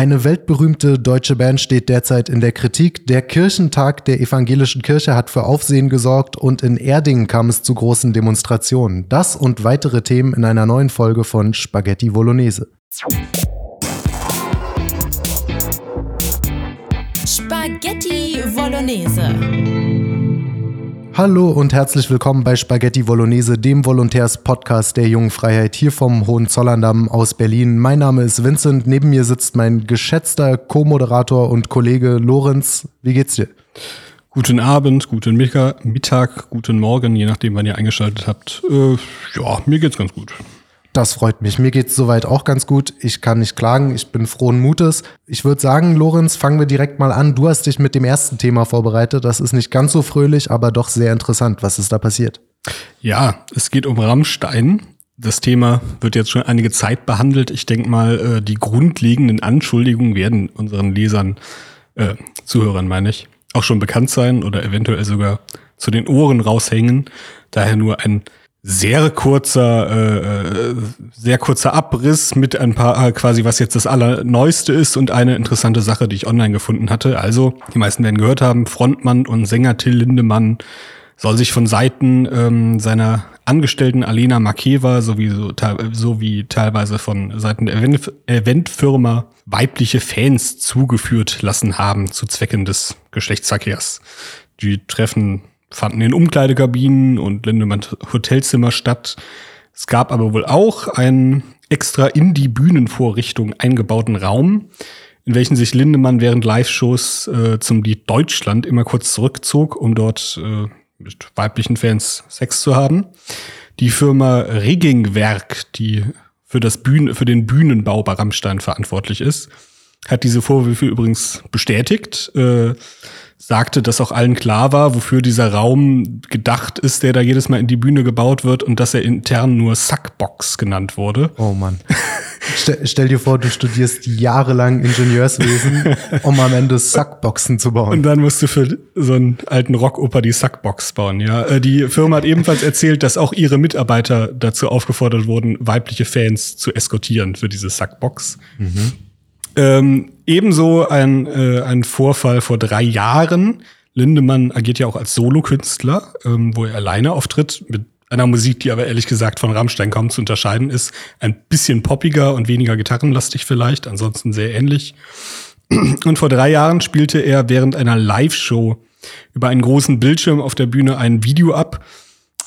Eine weltberühmte deutsche Band steht derzeit in der Kritik. Der Kirchentag der evangelischen Kirche hat für Aufsehen gesorgt und in Erding kam es zu großen Demonstrationen. Das und weitere Themen in einer neuen Folge von Spaghetti Bolognese. Spaghetti Bolognese. Hallo und herzlich willkommen bei Spaghetti Bolognese, dem Volontärs-Podcast der Jungen Freiheit hier vom Hohenzollern-Damm aus Berlin. Mein Name ist Vincent, neben mir sitzt mein geschätzter Co-Moderator und Kollege Lorenz. Wie geht's dir? Guten Abend, guten Mittag, guten Morgen, je nachdem, wann ihr eingeschaltet habt. Äh, ja, mir geht's ganz gut. Das freut mich. Mir geht's soweit auch ganz gut. Ich kann nicht klagen. Ich bin frohen Mutes. Ich würde sagen, Lorenz, fangen wir direkt mal an. Du hast dich mit dem ersten Thema vorbereitet. Das ist nicht ganz so fröhlich, aber doch sehr interessant. Was ist da passiert? Ja, es geht um Rammstein. Das Thema wird jetzt schon einige Zeit behandelt. Ich denke mal, äh, die grundlegenden Anschuldigungen werden unseren Lesern, äh, Zuhörern meine ich, auch schon bekannt sein oder eventuell sogar zu den Ohren raushängen. Daher nur ein sehr kurzer, äh, äh, sehr kurzer Abriss mit ein paar äh, quasi, was jetzt das Allerneueste ist und eine interessante Sache, die ich online gefunden hatte. Also, die meisten werden gehört haben, Frontmann und Sänger Till Lindemann soll sich von Seiten ähm, seiner Angestellten Alena Makeva sowie, so, sowie teilweise von Seiten der Event Eventfirma weibliche Fans zugeführt lassen haben zu Zwecken des Geschlechtsverkehrs. Die treffen fanden in Umkleidekabinen und Lindemann Hotelzimmer statt. Es gab aber wohl auch einen extra in die Bühnenvorrichtung eingebauten Raum, in welchen sich Lindemann während Live-Shows äh, zum Lied Deutschland immer kurz zurückzog, um dort äh, mit weiblichen Fans Sex zu haben. Die Firma Riggingwerk, die für, das Bühnen, für den Bühnenbau bei Rammstein verantwortlich ist, hat diese Vorwürfe übrigens bestätigt. Äh, sagte, dass auch allen klar war, wofür dieser Raum gedacht ist, der da jedes Mal in die Bühne gebaut wird und dass er intern nur Sackbox genannt wurde. Oh Mann. Stell, stell, dir vor, du studierst jahrelang Ingenieurswesen, um am Ende Sackboxen zu bauen. Und dann musst du für so einen alten Rockoper die Sackbox bauen, ja. Äh, die Firma hat ebenfalls erzählt, dass auch ihre Mitarbeiter dazu aufgefordert wurden, weibliche Fans zu eskortieren für diese Sackbox. Mhm. Ähm, ebenso ein, äh, ein Vorfall vor drei Jahren. Lindemann agiert ja auch als Solokünstler, ähm, wo er alleine auftritt, mit einer Musik, die aber ehrlich gesagt von Rammstein kaum zu unterscheiden ist. Ein bisschen poppiger und weniger gitarrenlastig vielleicht, ansonsten sehr ähnlich. Und vor drei Jahren spielte er während einer Live-Show über einen großen Bildschirm auf der Bühne ein Video ab,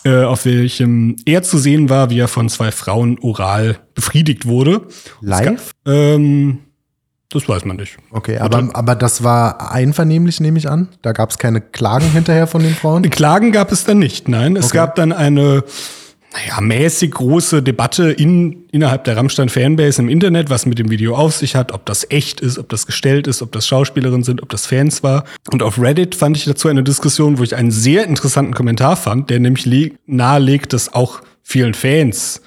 äh, auf welchem er zu sehen war, wie er von zwei Frauen oral befriedigt wurde. Live? Gab, ähm, das weiß man nicht. Okay, aber, aber das war einvernehmlich, nehme ich an. Da gab es keine Klagen hinterher von den Frauen? Klagen gab es dann nicht, nein. Es okay. gab dann eine naja, mäßig große Debatte in, innerhalb der Rammstein-Fanbase im Internet, was mit dem Video auf sich hat, ob das echt ist, ob das gestellt ist, ob das Schauspielerinnen sind, ob das Fans war. Und auf Reddit fand ich dazu eine Diskussion, wo ich einen sehr interessanten Kommentar fand, der nämlich nahelegt, dass auch vielen Fans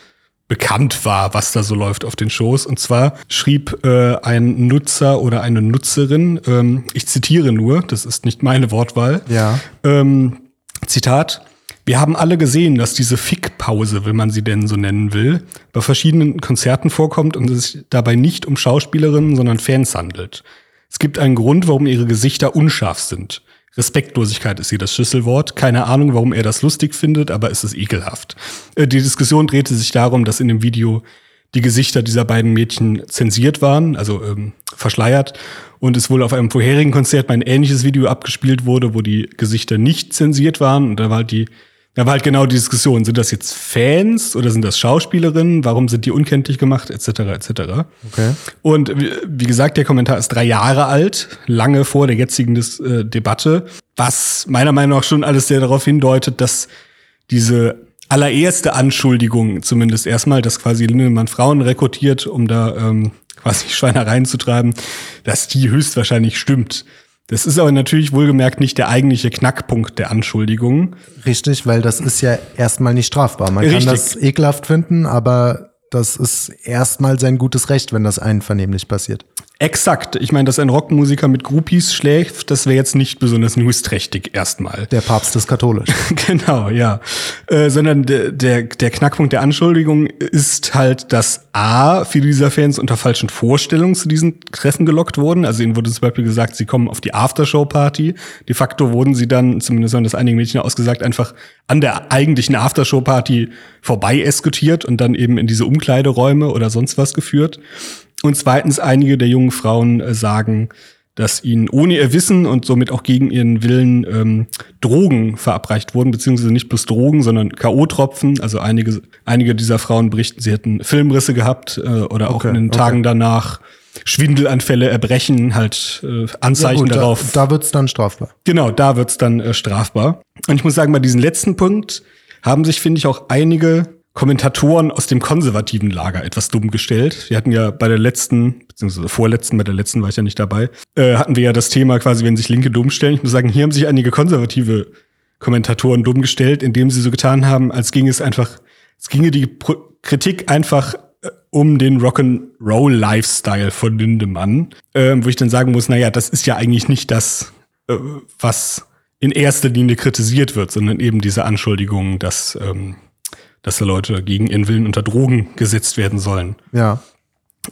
bekannt war, was da so läuft auf den Shows. Und zwar schrieb äh, ein Nutzer oder eine Nutzerin, ähm, ich zitiere nur, das ist nicht meine Wortwahl, ja. ähm, Zitat, wir haben alle gesehen, dass diese Fickpause, wenn man sie denn so nennen will, bei verschiedenen Konzerten vorkommt und es sich dabei nicht um Schauspielerinnen, sondern Fans handelt. Es gibt einen Grund, warum ihre Gesichter unscharf sind. Respektlosigkeit ist hier das Schlüsselwort. Keine Ahnung, warum er das lustig findet, aber es ist ekelhaft. Äh, die Diskussion drehte sich darum, dass in dem Video die Gesichter dieser beiden Mädchen zensiert waren, also ähm, verschleiert. Und es wohl auf einem vorherigen Konzert mal ein ähnliches Video abgespielt wurde, wo die Gesichter nicht zensiert waren. Und da war halt die da war halt genau die Diskussion, sind das jetzt Fans oder sind das Schauspielerinnen? Warum sind die unkenntlich gemacht, etc., etc. Okay. Und wie gesagt, der Kommentar ist drei Jahre alt, lange vor der jetzigen Dis äh, Debatte, was meiner Meinung nach schon alles sehr darauf hindeutet, dass diese allererste Anschuldigung zumindest erstmal, dass quasi Lindemann Frauen rekrutiert, um da ähm, quasi Schweinereien zu treiben, dass die höchstwahrscheinlich stimmt. Das ist aber natürlich wohlgemerkt nicht der eigentliche Knackpunkt der Anschuldigungen. Richtig, weil das ist ja erstmal nicht strafbar. Man Richtig. kann das ekelhaft finden, aber das ist erstmal sein gutes Recht, wenn das einvernehmlich passiert. Exakt. Ich meine, dass ein Rockmusiker mit Groupies schläft, das wäre jetzt nicht besonders newsträchtig erstmal. Der Papst ist katholisch. genau, ja. Äh, sondern der, der, der Knackpunkt der Anschuldigung ist halt, dass A, viele dieser Fans unter falschen Vorstellungen zu diesen Treffen gelockt wurden. Also ihnen wurde zum Beispiel gesagt, sie kommen auf die Aftershow-Party. De facto wurden sie dann, zumindest haben das einige Mädchen ausgesagt, einfach an der eigentlichen Aftershow-Party vorbei eskutiert und dann eben in diese Umkleideräume oder sonst was geführt. Und zweitens, einige der jungen Frauen äh, sagen, dass ihnen ohne ihr Wissen und somit auch gegen ihren Willen ähm, Drogen verabreicht wurden, beziehungsweise nicht bloß Drogen, sondern K.O.-Tropfen. Also einige, einige dieser Frauen berichten, sie hätten Filmrisse gehabt äh, oder auch Okay, in den okay. Tagen danach Schwindelanfälle, Erbrechen, halt äh, Anzeichen gut, darauf. Da, da wird's dann strafbar. Genau, da wird's dann äh, strafbar. Und ich muss sagen, bei diesem letzten Punkt haben sich, finde ich, auch einige Kommentatoren aus dem konservativen Lager etwas dumm gestellt. Wir hatten ja bei der letzten, beziehungsweise vorletzten, bei der letzten war ich ja nicht dabei, äh, hatten wir ja das Thema quasi, wenn sich Linke dumm stellen. Ich muss sagen, hier haben sich einige konservative Kommentatoren dumm gestellt, indem sie so getan haben, als ginge es einfach, es ginge die Pro Kritik einfach äh, um den Rock'n'Roll-Lifestyle von Lindemann, ähm, wo ich dann sagen muss, naja, das ist ja eigentlich nicht das, äh, was in erster Linie kritisiert wird, sondern eben diese Anschuldigungen, dass, ähm, dass da Leute gegen ihren Willen unter Drogen gesetzt werden sollen. Ja.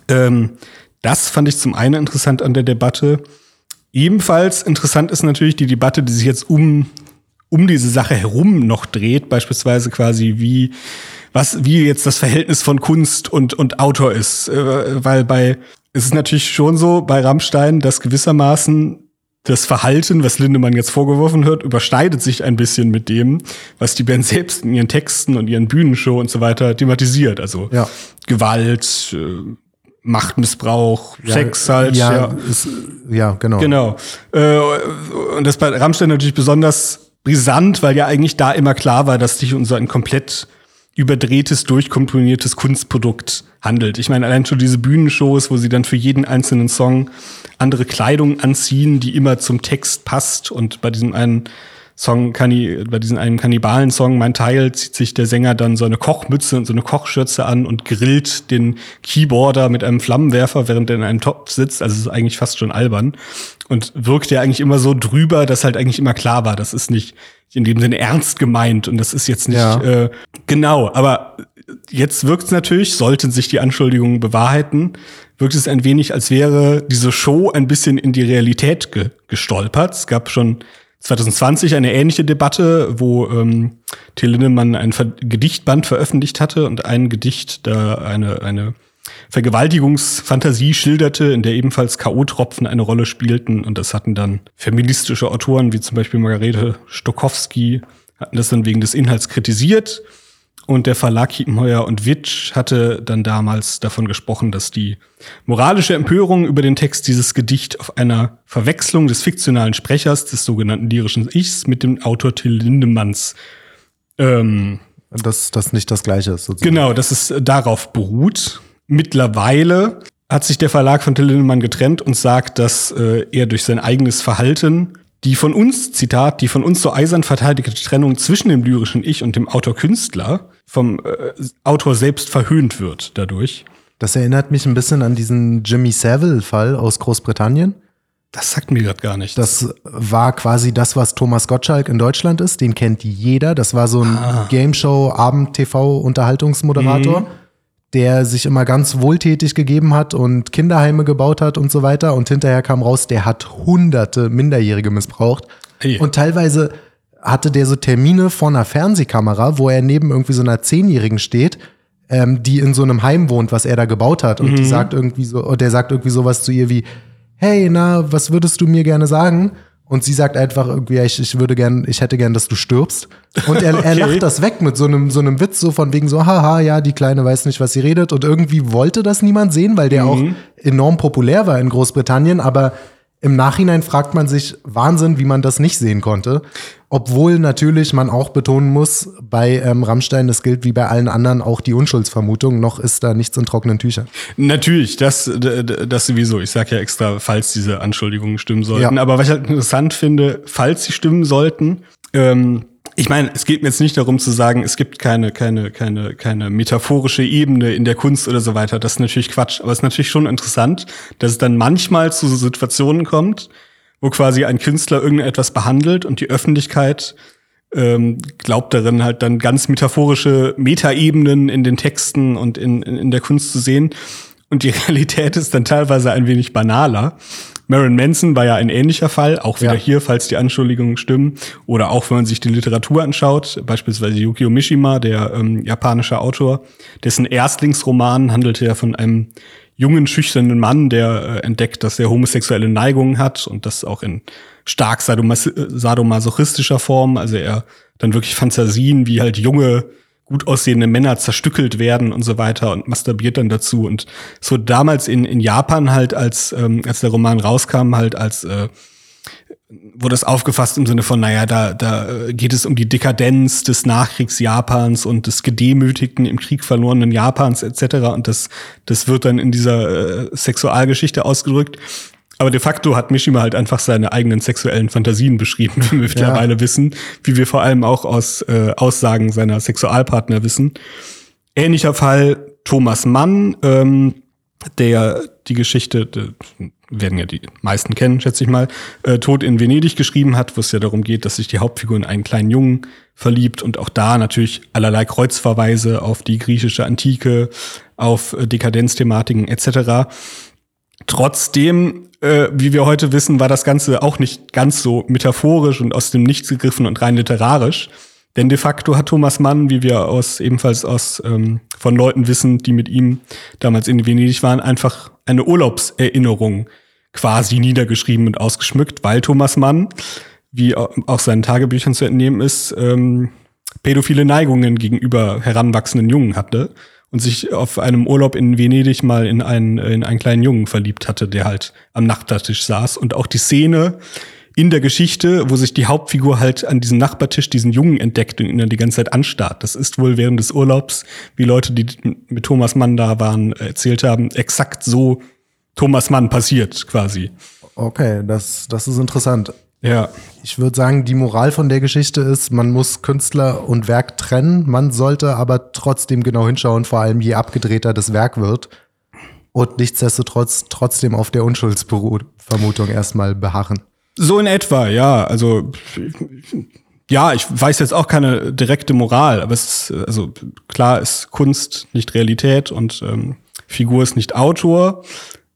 Ähm, das fand ich zum einen interessant an der Debatte. Ebenfalls interessant ist natürlich die Debatte, die sich jetzt um, um diese Sache herum noch dreht, beispielsweise quasi wie, was, wie jetzt das Verhältnis von Kunst und, und Autor ist. Äh, weil bei, es ist natürlich schon so bei Rammstein, dass gewissermaßen das Verhalten, was Lindemann jetzt vorgeworfen wird, überschneidet sich ein bisschen mit dem, was die Band selbst in ihren Texten und ihren Bühnenshow und so weiter thematisiert. Also Ja. Gewalt, äh, Machtmissbrauch, Sex halt. Ja, Ja, Ist, ja genau. genau. Äh, und das bei Rammstein natürlich besonders brisant, weil ja eigentlich da immer klar war, dass sich so ein komplett überdrehtes, durchkomponiertes Kunstprodukt handelt. Ich meine, allein schon diese Bühnenshows, wo sie dann für jeden einzelnen Song andere Kleidung anziehen, die immer zum Text passt. Und bei diesem einen Song, Kanni bei diesem einen Kannibalen-Song, mein Teil, zieht sich der Sänger dann so eine Kochmütze und so eine Kochschürze an und grillt den Keyboarder mit einem Flammenwerfer, während er in einem Topf sitzt. Also es ist eigentlich fast schon albern. Und wirkt ja eigentlich immer so drüber, dass halt eigentlich immer klar war, das ist nicht in dem Sinne ernst gemeint und das ist jetzt nicht Ja. äh, genau, aber jetzt wirkt es natürlich, sollten sich die Anschuldigungen bewahrheiten, wirkt es ein wenig, als wäre diese Show ein bisschen in die Realität ge gestolpert. Es gab schon 2020 eine ähnliche Debatte, wo ähm, Till Lindemann ein Ver Gedichtband veröffentlicht hatte und ein Gedicht da eine, eine Vergewaltigungsfantasie schilderte, in der ebenfalls K.O.-Tropfen eine Rolle spielten. Und das hatten dann feministische Autoren wie zum Beispiel Margarete Stokowski, hatten das dann wegen des Inhalts kritisiert. Und der Verlag Kiepenheuer und Witsch hatte dann damals davon gesprochen, dass die moralische Empörung über den Text dieses Gedicht auf einer Verwechslung des fiktionalen Sprechers des sogenannten lyrischen Ichs mit dem Autor Till Lindemanns ähm, Dass das nicht das Gleiche ist. Sozusagen. Genau, dass es äh, darauf beruht. Mittlerweile hat sich der Verlag von Till Lindemann getrennt und sagt, dass äh, er durch sein eigenes Verhalten die von uns, Zitat, die von uns so eisern verteidigte Trennung zwischen dem lyrischen Ich und dem Autor-Künstler vom äh, Autor selbst verhöhnt wird dadurch. Das erinnert mich ein bisschen an diesen Jimmy Savile-Fall aus Großbritannien. Das sagt mir gerade gar nichts. Das war quasi das, was Thomas Gottschalk in Deutschland ist. Den kennt jeder. Das war so ein Ah. Game-Show, Abend-TV-Unterhaltungsmoderator, Mhm. der sich immer ganz wohltätig gegeben hat und Kinderheime gebaut hat und so weiter. Und hinterher kam raus, der hat hunderte Minderjährige missbraucht. Hey. Und teilweise hatte der so Termine vor einer Fernsehkamera, wo er neben irgendwie so einer Zehnjährigen steht, ähm, die in so einem Heim wohnt, was er da gebaut hat. Und die sagt irgendwie so, und der sagt irgendwie sowas zu ihr wie, hey, na, was würdest du mir gerne sagen? Und sie sagt einfach irgendwie, ich, ich würde gern, ich hätte gern, dass du stirbst. Und er, er Okay. lacht das weg mit so einem, so einem Witz, so von wegen so, haha, ja, die Kleine weiß nicht, was sie redet. Und irgendwie wollte das niemand sehen, weil der auch enorm populär war in Großbritannien. Aber im Nachhinein fragt man sich, Wahnsinn, wie man das nicht sehen konnte. Obwohl natürlich man auch betonen muss, bei ähm, Rammstein, das gilt wie bei allen anderen auch die Unschuldsvermutung, noch ist da nichts in trockenen Tüchern. Natürlich, das, das sowieso. Ich sage ja extra, falls diese Anschuldigungen stimmen sollten. Ja. Aber was ich halt interessant finde, falls sie stimmen sollten, ähm, ich meine, es geht mir jetzt nicht darum zu sagen, es gibt keine, keine, keine, keine metaphorische Ebene in der Kunst oder so weiter. Das ist natürlich Quatsch. Aber es ist natürlich schon interessant, dass es dann manchmal zu so Situationen kommt, wo quasi ein Künstler irgendetwas behandelt und die Öffentlichkeit ähm, glaubt darin halt dann ganz metaphorische Metaebenen in den Texten und in, in, in der Kunst zu sehen. Und die Realität ist dann teilweise ein wenig banaler. Marilyn Manson war ja ein ähnlicher Fall, auch wieder ja. hier, falls die Anschuldigungen stimmen. Oder auch, wenn man sich die Literatur anschaut, beispielsweise Yukio Mishima, der ähm, japanische Autor, dessen Erstlingsroman handelte ja von einem jungen, schüchternen Mann, der äh, entdeckt, dass er homosexuelle Neigungen hat und das auch in stark sadomas sadomasochistischer Form. Also er dann wirklich Fantasien, wie halt junge gut aussehende Männer zerstückelt werden und so weiter und masturbiert dann dazu. Und so damals in, in Japan halt, als, ähm, als der Roman rauskam, halt als äh, wurde es aufgefasst im Sinne von, naja, da, da geht es um die Dekadenz des Nachkriegs-Japans und des gedemütigten, im Krieg verlorenen Japans etc. Und das, das wird dann in dieser äh, Sexualgeschichte ausgedrückt. Aber de facto hat Mishima halt einfach seine eigenen sexuellen Fantasien beschrieben, wie wir mittlerweile ja. wissen, wie wir vor allem auch aus äh, Aussagen seiner Sexualpartner wissen. Ähnlicher Fall Thomas Mann, ähm, der die Geschichte, werden ja die meisten kennen, schätze ich mal, äh, Tod in Venedig geschrieben hat, wo es ja darum geht, dass sich die Hauptfigur in einen kleinen Jungen verliebt und auch da natürlich allerlei Kreuzverweise auf die griechische Antike, auf äh, Dekadenzthematiken etc. Trotzdem, äh, wie wir heute wissen, war das Ganze auch nicht ganz so metaphorisch und aus dem Nichts gegriffen und rein literarisch. Denn de facto hat Thomas Mann, wie wir aus ebenfalls aus ähm, von Leuten wissen, die mit ihm damals in Venedig waren, einfach eine Urlaubserinnerung quasi niedergeschrieben und ausgeschmückt, weil Thomas Mann, wie auch seinen Tagebüchern zu entnehmen ist, ähm, pädophile Neigungen gegenüber heranwachsenden Jungen hatte und sich auf einem Urlaub in Venedig mal in einen, in einen kleinen Jungen verliebt hatte, der halt am Nachbartisch saß. Und auch die Szene in der Geschichte, wo sich die Hauptfigur halt an diesem Nachbartisch diesen Jungen entdeckt und ihn dann die ganze Zeit anstarrt. Das ist wohl während des Urlaubs, wie Leute, die mit Thomas Mann da waren, erzählt haben, exakt so Thomas Mann passiert quasi. Okay, das, das ist interessant. Ja. Ich würde sagen, die Moral von der Geschichte ist, man muss Künstler und Werk trennen. Man sollte aber trotzdem genau hinschauen, vor allem je abgedrehter das Werk wird. Und nichtsdestotrotz trotzdem auf der Unschuldsvermutung erstmal beharren. So in etwa, ja. Also, ja, ich weiß jetzt auch keine direkte Moral, aber es ist, also klar ist Kunst nicht Realität und ähm, Figur ist nicht Autor.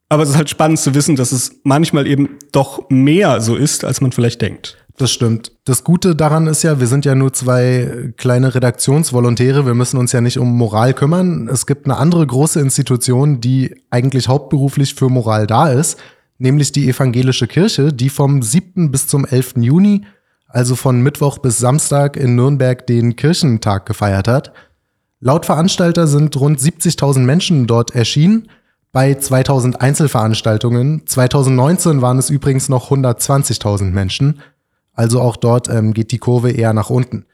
Aber es ist halt spannend zu wissen, dass es manchmal eben doch mehr so ist, als man vielleicht denkt. Das stimmt. Das Gute daran ist ja, wir sind ja nur zwei kleine Redaktionsvolontäre. Wir müssen uns ja nicht um Moral kümmern. Es gibt eine andere große Institution, die eigentlich hauptberuflich für Moral da ist, nämlich die evangelische Kirche, die vom 7. bis zum 11. Juni, also von Mittwoch bis Samstag in Nürnberg den Kirchentag gefeiert hat. Laut Veranstalter sind rund 70.000 Menschen dort erschienen bei 2000 Einzelveranstaltungen. 2019 waren es übrigens noch 120.000 Menschen. Also auch dort ähm, geht die Kurve eher nach unten.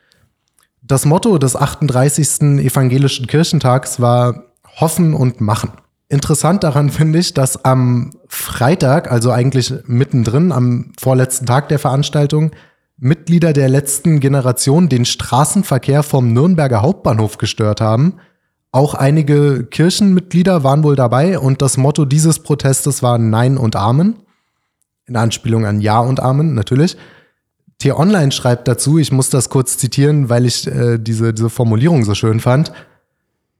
Das Motto des 38. Evangelischen Kirchentags war Hoffen und Machen. Interessant daran finde ich, dass am Freitag, also eigentlich mittendrin, am vorletzten Tag der Veranstaltung, Mitglieder der letzten Generation den Straßenverkehr vom Nürnberger Hauptbahnhof gestört haben – auch einige Kirchenmitglieder waren wohl dabei und das Motto dieses Protestes war Nein und Amen. In Anspielung an Ja und Amen, natürlich. T-Online schreibt dazu, ich muss das kurz zitieren, weil ich äh, diese, diese Formulierung so schön fand.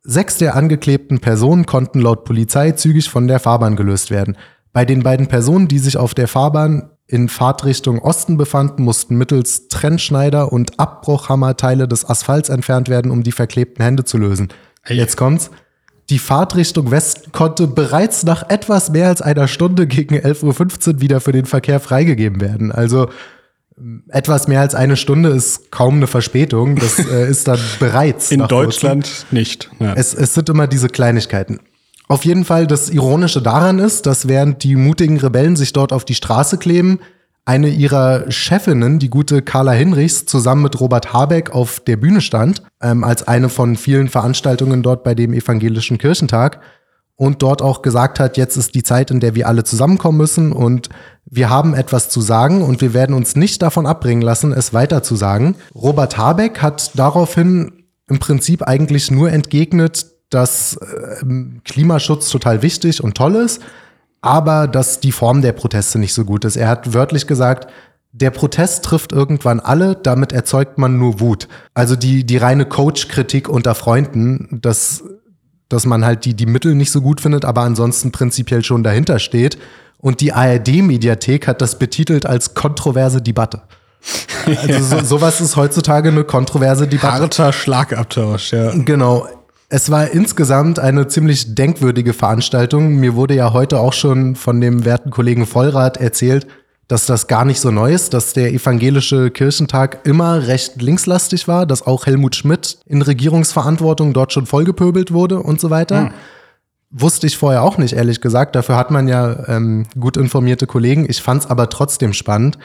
Sechs der angeklebten Personen konnten laut Polizei zügig von der Fahrbahn gelöst werden. Bei den beiden Personen, die sich auf der Fahrbahn in Fahrtrichtung Osten befanden, mussten mittels Trennschneider und Abbruchhammer Teile des Asphalts entfernt werden, um die verklebten Hände zu lösen. Jetzt kommt's. Die Fahrtrichtung Westen konnte bereits nach etwas mehr als einer Stunde gegen 11.15 Uhr wieder für den Verkehr freigegeben werden. Also etwas mehr als eine Stunde ist kaum eine Verspätung. Das äh, ist dann bereits. In Deutschland kurzem. nicht. Ja. Es, es sind immer diese Kleinigkeiten. Auf jeden Fall, das Ironische daran ist, dass während die mutigen Rebellen sich dort auf die Straße kleben, eine ihrer Chefinnen, die gute Carla Hinrichs, zusammen mit Robert Habeck auf der Bühne stand, ähm, als eine von vielen Veranstaltungen dort bei dem Evangelischen Kirchentag. und dort auch gesagt hat, jetzt ist die Zeit, in der wir alle zusammenkommen müssen und wir haben etwas zu sagen und wir werden uns nicht davon abbringen lassen, es weiter zu sagen. Robert Habeck hat daraufhin im Prinzip eigentlich nur entgegnet, dass äh, Klimaschutz total wichtig und toll ist, aber dass die Form der Proteste nicht so gut ist. Er hat wörtlich gesagt, der Protest trifft irgendwann alle, damit erzeugt man nur Wut. Also die, die reine Coach-Kritik unter Freunden, dass, dass man halt die, die Mittel nicht so gut findet, aber ansonsten prinzipiell schon dahinter steht. Und die ARD-Mediathek hat das betitelt als kontroverse Debatte. Also so, sowas ist heutzutage eine kontroverse Debatte. Harter Schlagabtausch, ja. Genau. Es war insgesamt eine ziemlich denkwürdige Veranstaltung. Mir wurde ja heute auch schon von dem werten Kollegen Vollrath erzählt, dass das gar nicht so neu ist, dass der evangelische Kirchentag immer recht linkslastig war, dass auch Helmut Schmidt in Regierungsverantwortung dort schon vollgepöbelt wurde und so weiter. Hm. Wusste ich vorher auch nicht, ehrlich gesagt. Dafür hat man ja ähm, gut informierte Kollegen. Ich fand es aber trotzdem spannend.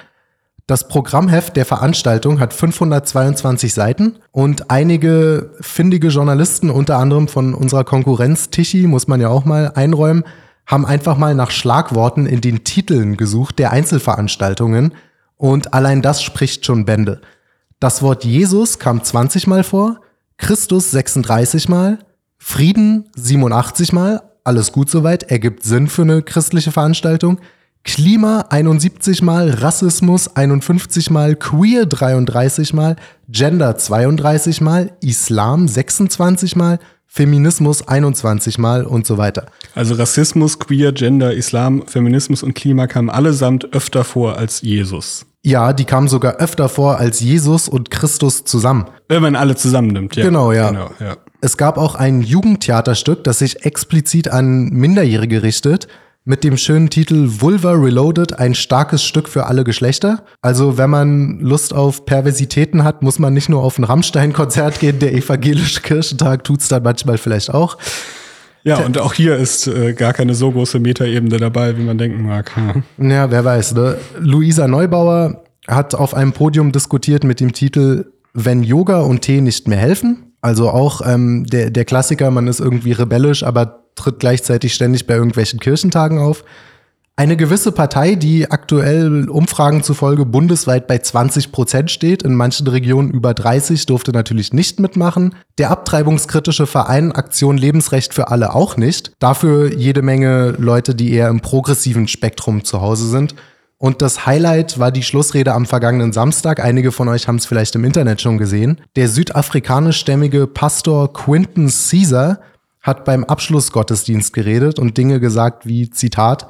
Das Programmheft der Veranstaltung hat 522 Seiten und einige findige Journalisten, unter anderem von unserer Konkurrenz Tichy, muss man ja auch mal einräumen, haben einfach mal nach Schlagworten in den Titeln gesucht der Einzelveranstaltungen und allein das spricht schon Bände. Das Wort Jesus kam 20 Mal vor, Christus 36 Mal, Frieden 87 Mal, alles gut soweit, ergibt Sinn für eine christliche Veranstaltung. Klima 71 Mal, Rassismus 51 Mal, Queer 33 Mal, Gender 32 Mal, Islam 26 Mal, Feminismus 21 Mal und so weiter. Also Rassismus, Queer, Gender, Islam, Feminismus und Klima kamen allesamt öfter vor als Jesus. Ja, die kamen sogar öfter vor als Jesus und Christus zusammen. Wenn man alle zusammennimmt, ja. Genau, ja. Genau, ja. Es gab auch ein Jugendtheaterstück, das sich explizit an Minderjährige richtet mit dem schönen Titel Vulva Reloaded, ein starkes Stück für alle Geschlechter. Also wenn man Lust auf Perversitäten hat, muss man nicht nur auf ein Rammstein-Konzert gehen, der evangelische Kirchentag tut's dann manchmal vielleicht auch. Ja, und auch hier ist äh, gar keine so große Metaebene dabei, wie man denken mag. Ja, ja wer weiß. Ne? Luisa Neubauer hat auf einem Podium diskutiert mit dem Titel Wenn Yoga und Tee nicht mehr helfen. Also auch ähm, der, der Klassiker, man ist irgendwie rebellisch, aber tritt gleichzeitig ständig bei irgendwelchen Kirchentagen auf. Eine gewisse Partei, die aktuell Umfragen zufolge bundesweit bei 20 Prozent steht, in manchen Regionen über 30, durfte natürlich nicht mitmachen. Der abtreibungskritische Verein Aktion Lebensrecht für alle auch nicht. Dafür jede Menge Leute, die eher im progressiven Spektrum zu Hause sind. Und das Highlight war die Schlussrede am vergangenen Samstag. Einige von euch haben es vielleicht im Internet schon gesehen. Der südafrikanischstämmige Pastor Quinton Caesar hat beim Abschlussgottesdienst geredet und Dinge gesagt wie, Zitat,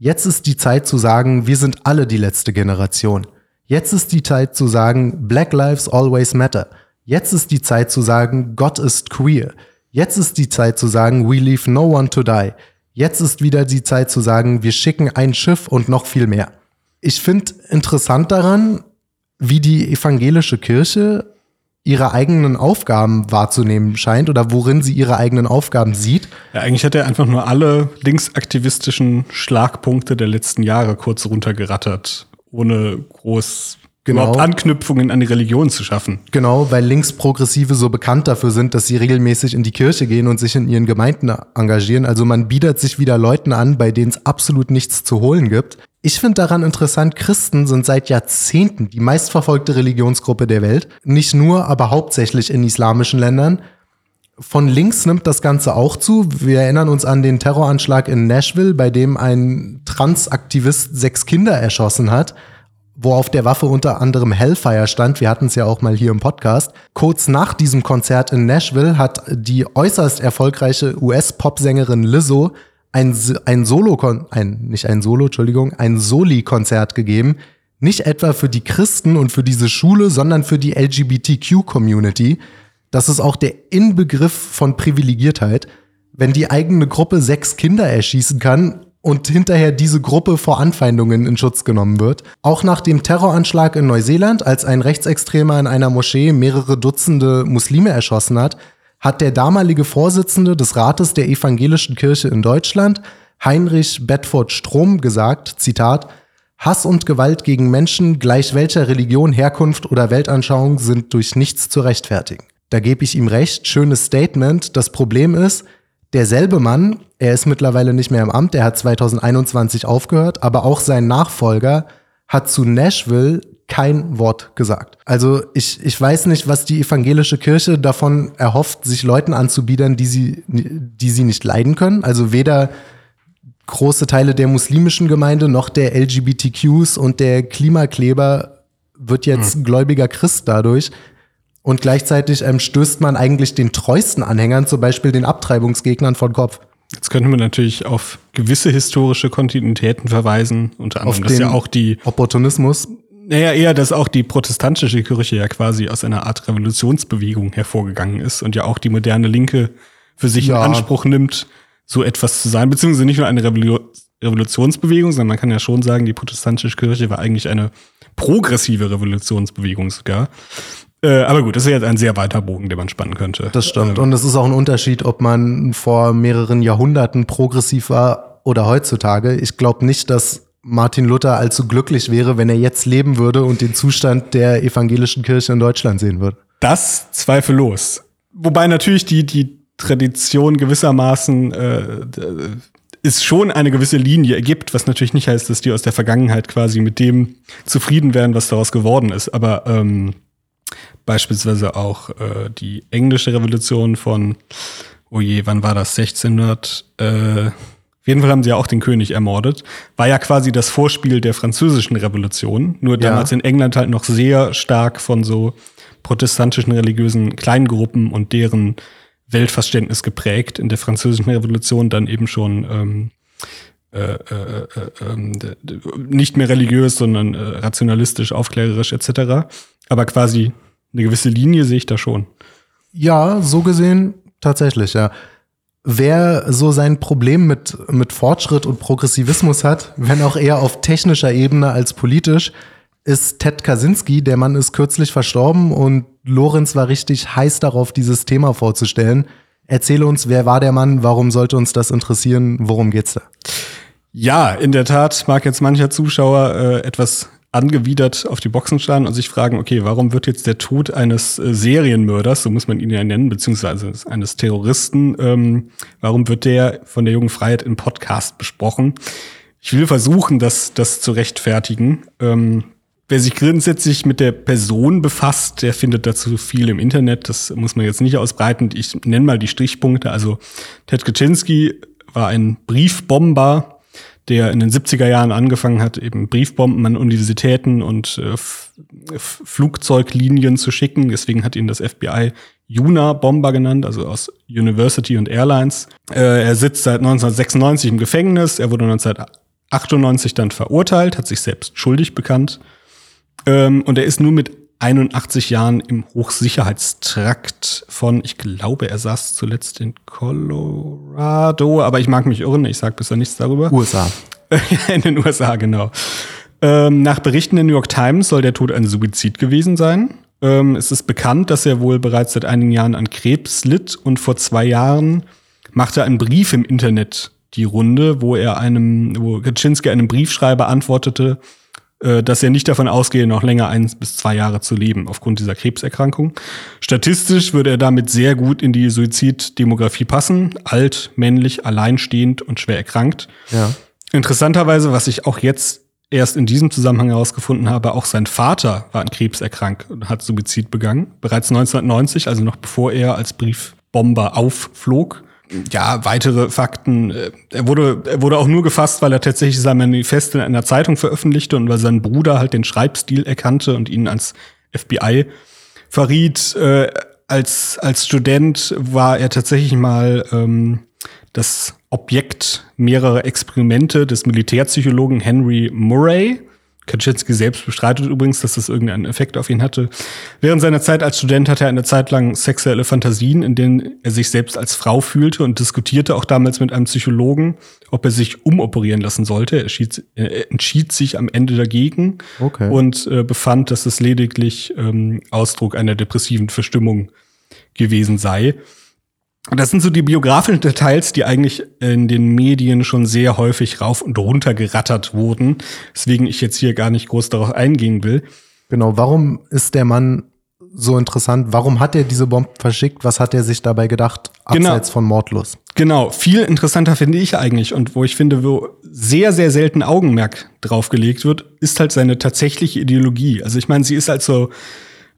Jetzt ist die Zeit zu sagen, wir sind alle die letzte Generation. Jetzt ist die Zeit zu sagen, Black Lives Always Matter. Jetzt ist die Zeit zu sagen, Gott ist queer. Jetzt ist die Zeit zu sagen, we leave no one to die. Jetzt ist wieder die Zeit zu sagen, wir schicken ein Schiff und noch viel mehr. Ich finde interessant daran, wie die evangelische Kirche ihre eigenen Aufgaben wahrzunehmen scheint oder worin sie ihre eigenen Aufgaben sieht. Ja, eigentlich hat er einfach nur alle linksaktivistischen Schlagpunkte der letzten Jahre kurz runtergerattert, ohne groß genau. überhaupt Anknüpfungen an die Religion zu schaffen. Genau, weil Linksprogressive so bekannt dafür sind, dass sie regelmäßig in die Kirche gehen und sich in ihren Gemeinden engagieren. Also man bietet sich wieder Leuten an, bei denen es absolut nichts zu holen gibt. Ich finde daran interessant, Christen sind seit Jahrzehnten die meistverfolgte Religionsgruppe der Welt. Nicht nur, aber hauptsächlich in islamischen Ländern. Von links nimmt das Ganze auch zu. Wir erinnern uns an den Terroranschlag in Nashville, bei dem ein Transaktivist sechs Kinder erschossen hat, wo auf der Waffe unter anderem Hellfire stand. Wir hatten es ja auch mal hier im Podcast. Kurz nach diesem Konzert in Nashville hat die äußerst erfolgreiche US-Popsängerin Lizzo ein, ein Solo, ein, nicht ein Solo, Entschuldigung, ein Soli-Konzert gegeben. Nicht etwa für die Christen und für diese Schule, sondern für die LGBTQ-Community. Das ist auch der Inbegriff von Privilegiertheit. Wenn die eigene Gruppe sechs Kinder erschießen kann und hinterher diese Gruppe vor Anfeindungen in Schutz genommen wird. Auch nach dem Terroranschlag in Neuseeland, als ein Rechtsextremer in einer Moschee mehrere Dutzende Muslime erschossen hat, hat der damalige Vorsitzende des Rates der Evangelischen Kirche in Deutschland, Heinrich Bedford Strom, gesagt, Zitat, Hass und Gewalt gegen Menschen, gleich welcher Religion, Herkunft oder Weltanschauung, sind durch nichts zu rechtfertigen. Da gebe ich ihm recht, schönes Statement. Das Problem ist, derselbe Mann, er ist mittlerweile nicht mehr im Amt, er hat 2021 aufgehört, aber auch sein Nachfolger hat zu Nashville kein Wort gesagt. Also ich, ich weiß nicht, was die evangelische Kirche davon erhofft, sich Leuten anzubiedern, die sie, die sie nicht leiden können. Also weder große Teile der muslimischen Gemeinde noch der LGBTQs und der Klimakleber wird jetzt mhm. gläubiger Christ dadurch. Und gleichzeitig ähm, stößt man eigentlich den treuesten Anhängern, zum Beispiel den Abtreibungsgegnern von Kopf. Jetzt könnte man natürlich auf gewisse historische Kontinuitäten verweisen, unter anderem, auf dass ja auch die Opportunismus. Naja, eher, dass auch die protestantische Kirche ja quasi aus einer Art Revolutionsbewegung hervorgegangen ist und ja auch die moderne Linke für sich ja. in Anspruch nimmt, so etwas zu sein, beziehungsweise nicht nur eine Revolu Revolutionsbewegung, sondern man kann ja schon sagen, die protestantische Kirche war eigentlich eine progressive Revolutionsbewegung sogar. Äh, aber gut, das ist jetzt ein sehr weiter Bogen, den man spannen könnte. Das stimmt. Ähm. Und es ist auch ein Unterschied, ob man vor mehreren Jahrhunderten progressiv war oder heutzutage. Ich glaube nicht, dass Martin Luther allzu glücklich wäre, wenn er jetzt leben würde und den Zustand der evangelischen Kirche in Deutschland sehen würde. Das zweifellos. Wobei natürlich die, die Tradition gewissermaßen äh, ist schon eine gewisse Linie ergibt, was natürlich nicht heißt, dass die aus der Vergangenheit quasi mit dem zufrieden wären, was daraus geworden ist. Aber ähm, beispielsweise auch äh, die englische Revolution von, oh je, wann war das? 1600? Äh, auf jeden Fall haben sie ja auch den König ermordet. War ja quasi das Vorspiel der französischen Revolution. Nur damals ja. in England halt noch sehr stark von so protestantischen religiösen Kleingruppen und deren Weltverständnis geprägt. In der französischen Revolution dann eben schon ähm, äh, äh, äh, ähm, nicht mehr religiös, sondern äh, rationalistisch, aufklärerisch etc. Aber quasi eine gewisse Linie sehe ich da schon. Ja, so gesehen tatsächlich, ja. Wer so sein Problem mit, mit Fortschritt und Progressivismus hat, wenn auch eher auf technischer Ebene als politisch, ist Ted Kaczynski. Der Mann ist kürzlich verstorben und Lorenz war richtig heiß darauf, dieses Thema vorzustellen. Erzähle uns, wer war der Mann? Warum sollte uns das interessieren? Worum geht's da? Ja, in der Tat mag jetzt mancher Zuschauer äh, etwas angewidert auf die Boxen starren und sich fragen, okay, warum wird jetzt der Tod eines äh, Serienmörders, so muss man ihn ja nennen, beziehungsweise eines Terroristen, ähm, warum wird der von der jungen Freiheit im Podcast besprochen? Ich will versuchen, das, das zu rechtfertigen. Ähm, wer sich grundsätzlich mit der Person befasst, der findet dazu viel im Internet. Das muss man jetzt nicht ausbreiten. Ich nenne mal die Strichpunkte. Also Ted Kaczynski war ein Briefbomber, der in den 70er Jahren angefangen hat, eben Briefbomben an Universitäten und äh, Flugzeuglinien zu schicken. Deswegen hat ihn das FBI Juna-Bomber genannt, also aus University und Airlines. Äh, er sitzt seit 1996 im Gefängnis. Er wurde 1998 dann verurteilt, hat sich selbst schuldig bekannt. Ähm, und er ist nur mit 81 Jahren im Hochsicherheitstrakt von, ich glaube, er saß zuletzt in Colorado, aber ich mag mich irren, ich sage bisher nichts darüber. USA. in den USA, genau. Ähm, nach Berichten der New York Times soll der Tod ein Suizid gewesen sein. Ähm, es ist bekannt, dass er wohl bereits seit einigen Jahren an Krebs litt und vor zwei Jahren machte ein Brief im Internet die Runde, wo er einem, wo Kaczynski einem Briefschreiber antwortete, dass er nicht davon ausgehe, noch länger eins bis zwei Jahre zu leben aufgrund dieser Krebserkrankung. Statistisch würde er damit sehr gut in die Suiziddemografie passen. Alt, männlich, alleinstehend und schwer erkrankt. Ja. Interessanterweise, was ich auch jetzt erst in diesem Zusammenhang herausgefunden habe, auch sein Vater war an Krebs erkrankt und hat Suizid begangen. Bereits 1990, also noch bevor er als Briefbomber aufflog ja, weitere Fakten. Äh, er wurde, er wurde auch nur gefasst, weil er tatsächlich sein Manifest in einer Zeitung veröffentlichte und weil sein Bruder halt den Schreibstil erkannte und ihn als FBI verriet. Äh, als, als Student war er tatsächlich mal ähm, das Objekt mehrerer Experimente des Militärpsychologen Henry Murray. Kaczynski selbst bestreitet übrigens, dass das irgendeinen Effekt auf ihn hatte. Während seiner Zeit als Student hatte er eine Zeit lang sexuelle Fantasien, in denen er sich selbst als Frau fühlte und diskutierte auch damals mit einem Psychologen, ob er sich umoperieren lassen sollte. Er, schied, er entschied sich am Ende dagegen okay. und äh, befand, dass es lediglich ähm, Ausdruck einer depressiven Verstimmung gewesen sei. Das sind so die biografischen Details, die eigentlich in den Medien schon sehr häufig rauf und runter gerattert wurden, weswegen ich jetzt hier gar nicht groß darauf eingehen will. Genau, warum ist der Mann so interessant. Warum hat er diese Bomben verschickt? Was hat er sich dabei gedacht, Genau. abseits von Mordlos? Genau, viel interessanter finde ich eigentlich und wo ich finde, wo sehr, sehr selten Augenmerk drauf gelegt wird, ist halt seine tatsächliche Ideologie. Also ich meine, sie ist als so,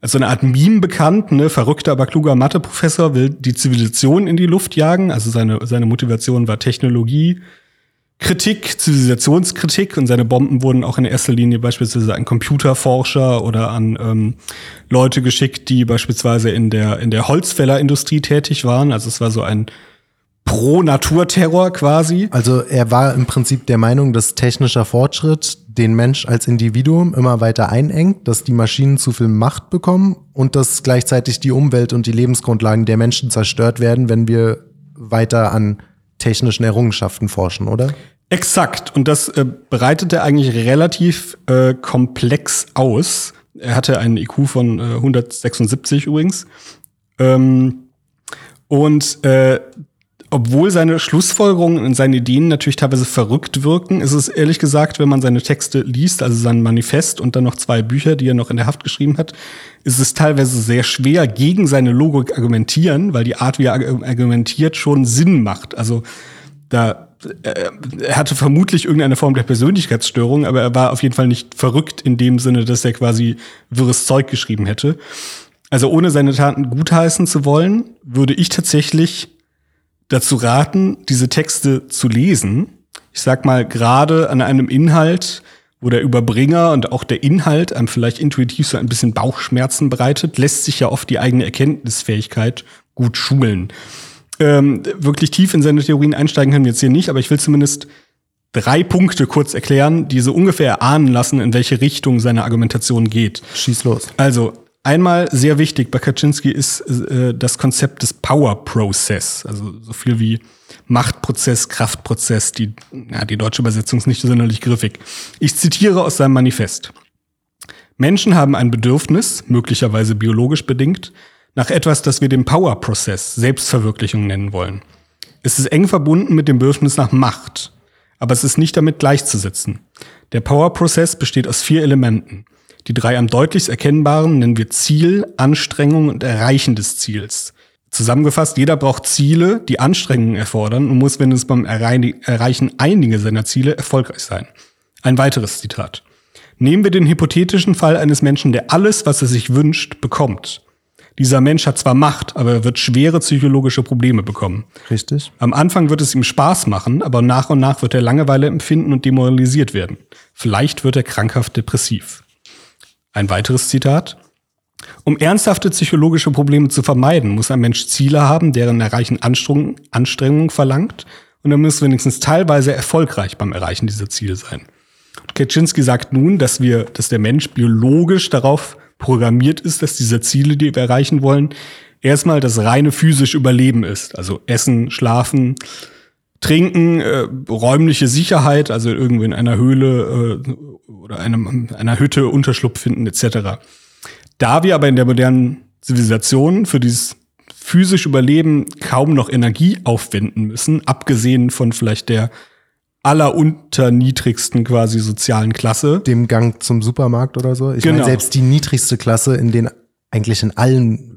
als so eine Art Meme bekannt, ne, verrückter, aber kluger Matheprofessor will die Zivilisation in die Luft jagen. Also seine, seine Motivation war Technologie, Kritik, Zivilisationskritik und seine Bomben wurden auch in erster Linie beispielsweise an Computerforscher oder an ähm, Leute geschickt, die beispielsweise in der, in der Holzfällerindustrie tätig waren. Also es war so ein Pro-Naturterror quasi. Also er war im Prinzip der Meinung, dass technischer Fortschritt den Mensch als Individuum immer weiter einengt, dass die Maschinen zu viel Macht bekommen und dass gleichzeitig die Umwelt und die Lebensgrundlagen der Menschen zerstört werden, wenn wir weiter an technischen Errungenschaften forschen, oder? Exakt. Und das äh, bereitet er eigentlich relativ äh, komplex aus. Er hatte einen IQ von äh, 176 übrigens. Ähm, und äh, obwohl seine Schlussfolgerungen und seine Ideen natürlich teilweise verrückt wirken, ist es ehrlich gesagt, wenn man seine Texte liest, also sein Manifest und dann noch zwei Bücher, die er noch in der Haft geschrieben hat, ist es teilweise sehr schwer, gegen seine Logik argumentieren, weil die Art, wie er arg- argumentiert, schon Sinn macht. Also da äh, er hatte vermutlich irgendeine Form der Persönlichkeitsstörung, aber er war auf jeden Fall nicht verrückt in dem Sinne, dass er quasi wirres Zeug geschrieben hätte. Also ohne seine Taten gutheißen zu wollen, würde ich tatsächlich dazu raten, diese Texte zu lesen. Ich sag mal, gerade an einem Inhalt, wo der Überbringer und auch der Inhalt einem vielleicht intuitiv so ein bisschen Bauchschmerzen bereitet, lässt sich ja oft die eigene Erkenntnisfähigkeit gut schulen. Ähm, wirklich tief in seine Theorien einsteigen können wir jetzt hier nicht, aber ich will zumindest drei Punkte kurz erklären, die so ungefähr erahnen lassen, in welche Richtung seine Argumentation geht. Schieß los. Also, einmal sehr wichtig bei Kaczynski ist äh, das Konzept des Power Process. Also so viel wie Machtprozess, Kraftprozess. Die, ja, die deutsche Übersetzung ist nicht sonderlich griffig. Ich zitiere aus seinem Manifest. Menschen haben ein Bedürfnis, möglicherweise biologisch bedingt, nach etwas, das wir den Power Process, Selbstverwirklichung nennen wollen. Es ist eng verbunden mit dem Bedürfnis nach Macht, aber es ist nicht damit gleichzusetzen. Der Power Process besteht aus vier Elementen. Die drei am deutlichst erkennbaren nennen wir Ziel, Anstrengung und Erreichen des Ziels. Zusammengefasst, jeder braucht Ziele, die Anstrengungen erfordern und muss, wenn es beim Errei- Erreichen einiger seiner Ziele erfolgreich sein. Ein weiteres Zitat. Nehmen wir den hypothetischen Fall eines Menschen, der alles, was er sich wünscht, bekommt. Dieser Mensch hat zwar Macht, aber er wird schwere psychologische Probleme bekommen. Richtig? Am Anfang wird es ihm Spaß machen, aber nach und nach wird er Langeweile empfinden und demoralisiert werden. Vielleicht wird er krankhaft depressiv. Ein weiteres Zitat. Um ernsthafte psychologische Probleme zu vermeiden, muss ein Mensch Ziele haben, deren Erreichen Anstrengung, Anstrengung verlangt und er muss wenigstens teilweise erfolgreich beim Erreichen dieser Ziele sein. Kaczynski sagt nun, dass wir, dass der Mensch biologisch darauf programmiert ist, dass diese Ziele, die wir erreichen wollen, erstmal das reine physische Überleben ist. Also Essen, Schlafen, Trinken, äh, räumliche Sicherheit, also irgendwo in einer Höhle äh, oder einem, einer Hütte Unterschlupf finden etc. Da wir aber in der modernen Zivilisation für dieses physische Überleben kaum noch Energie aufwenden müssen, abgesehen von vielleicht der allerunterniedrigsten quasi sozialen Klasse. Dem Gang zum Supermarkt oder so. Ich Genau. meine, selbst die niedrigste Klasse in den eigentlich in allen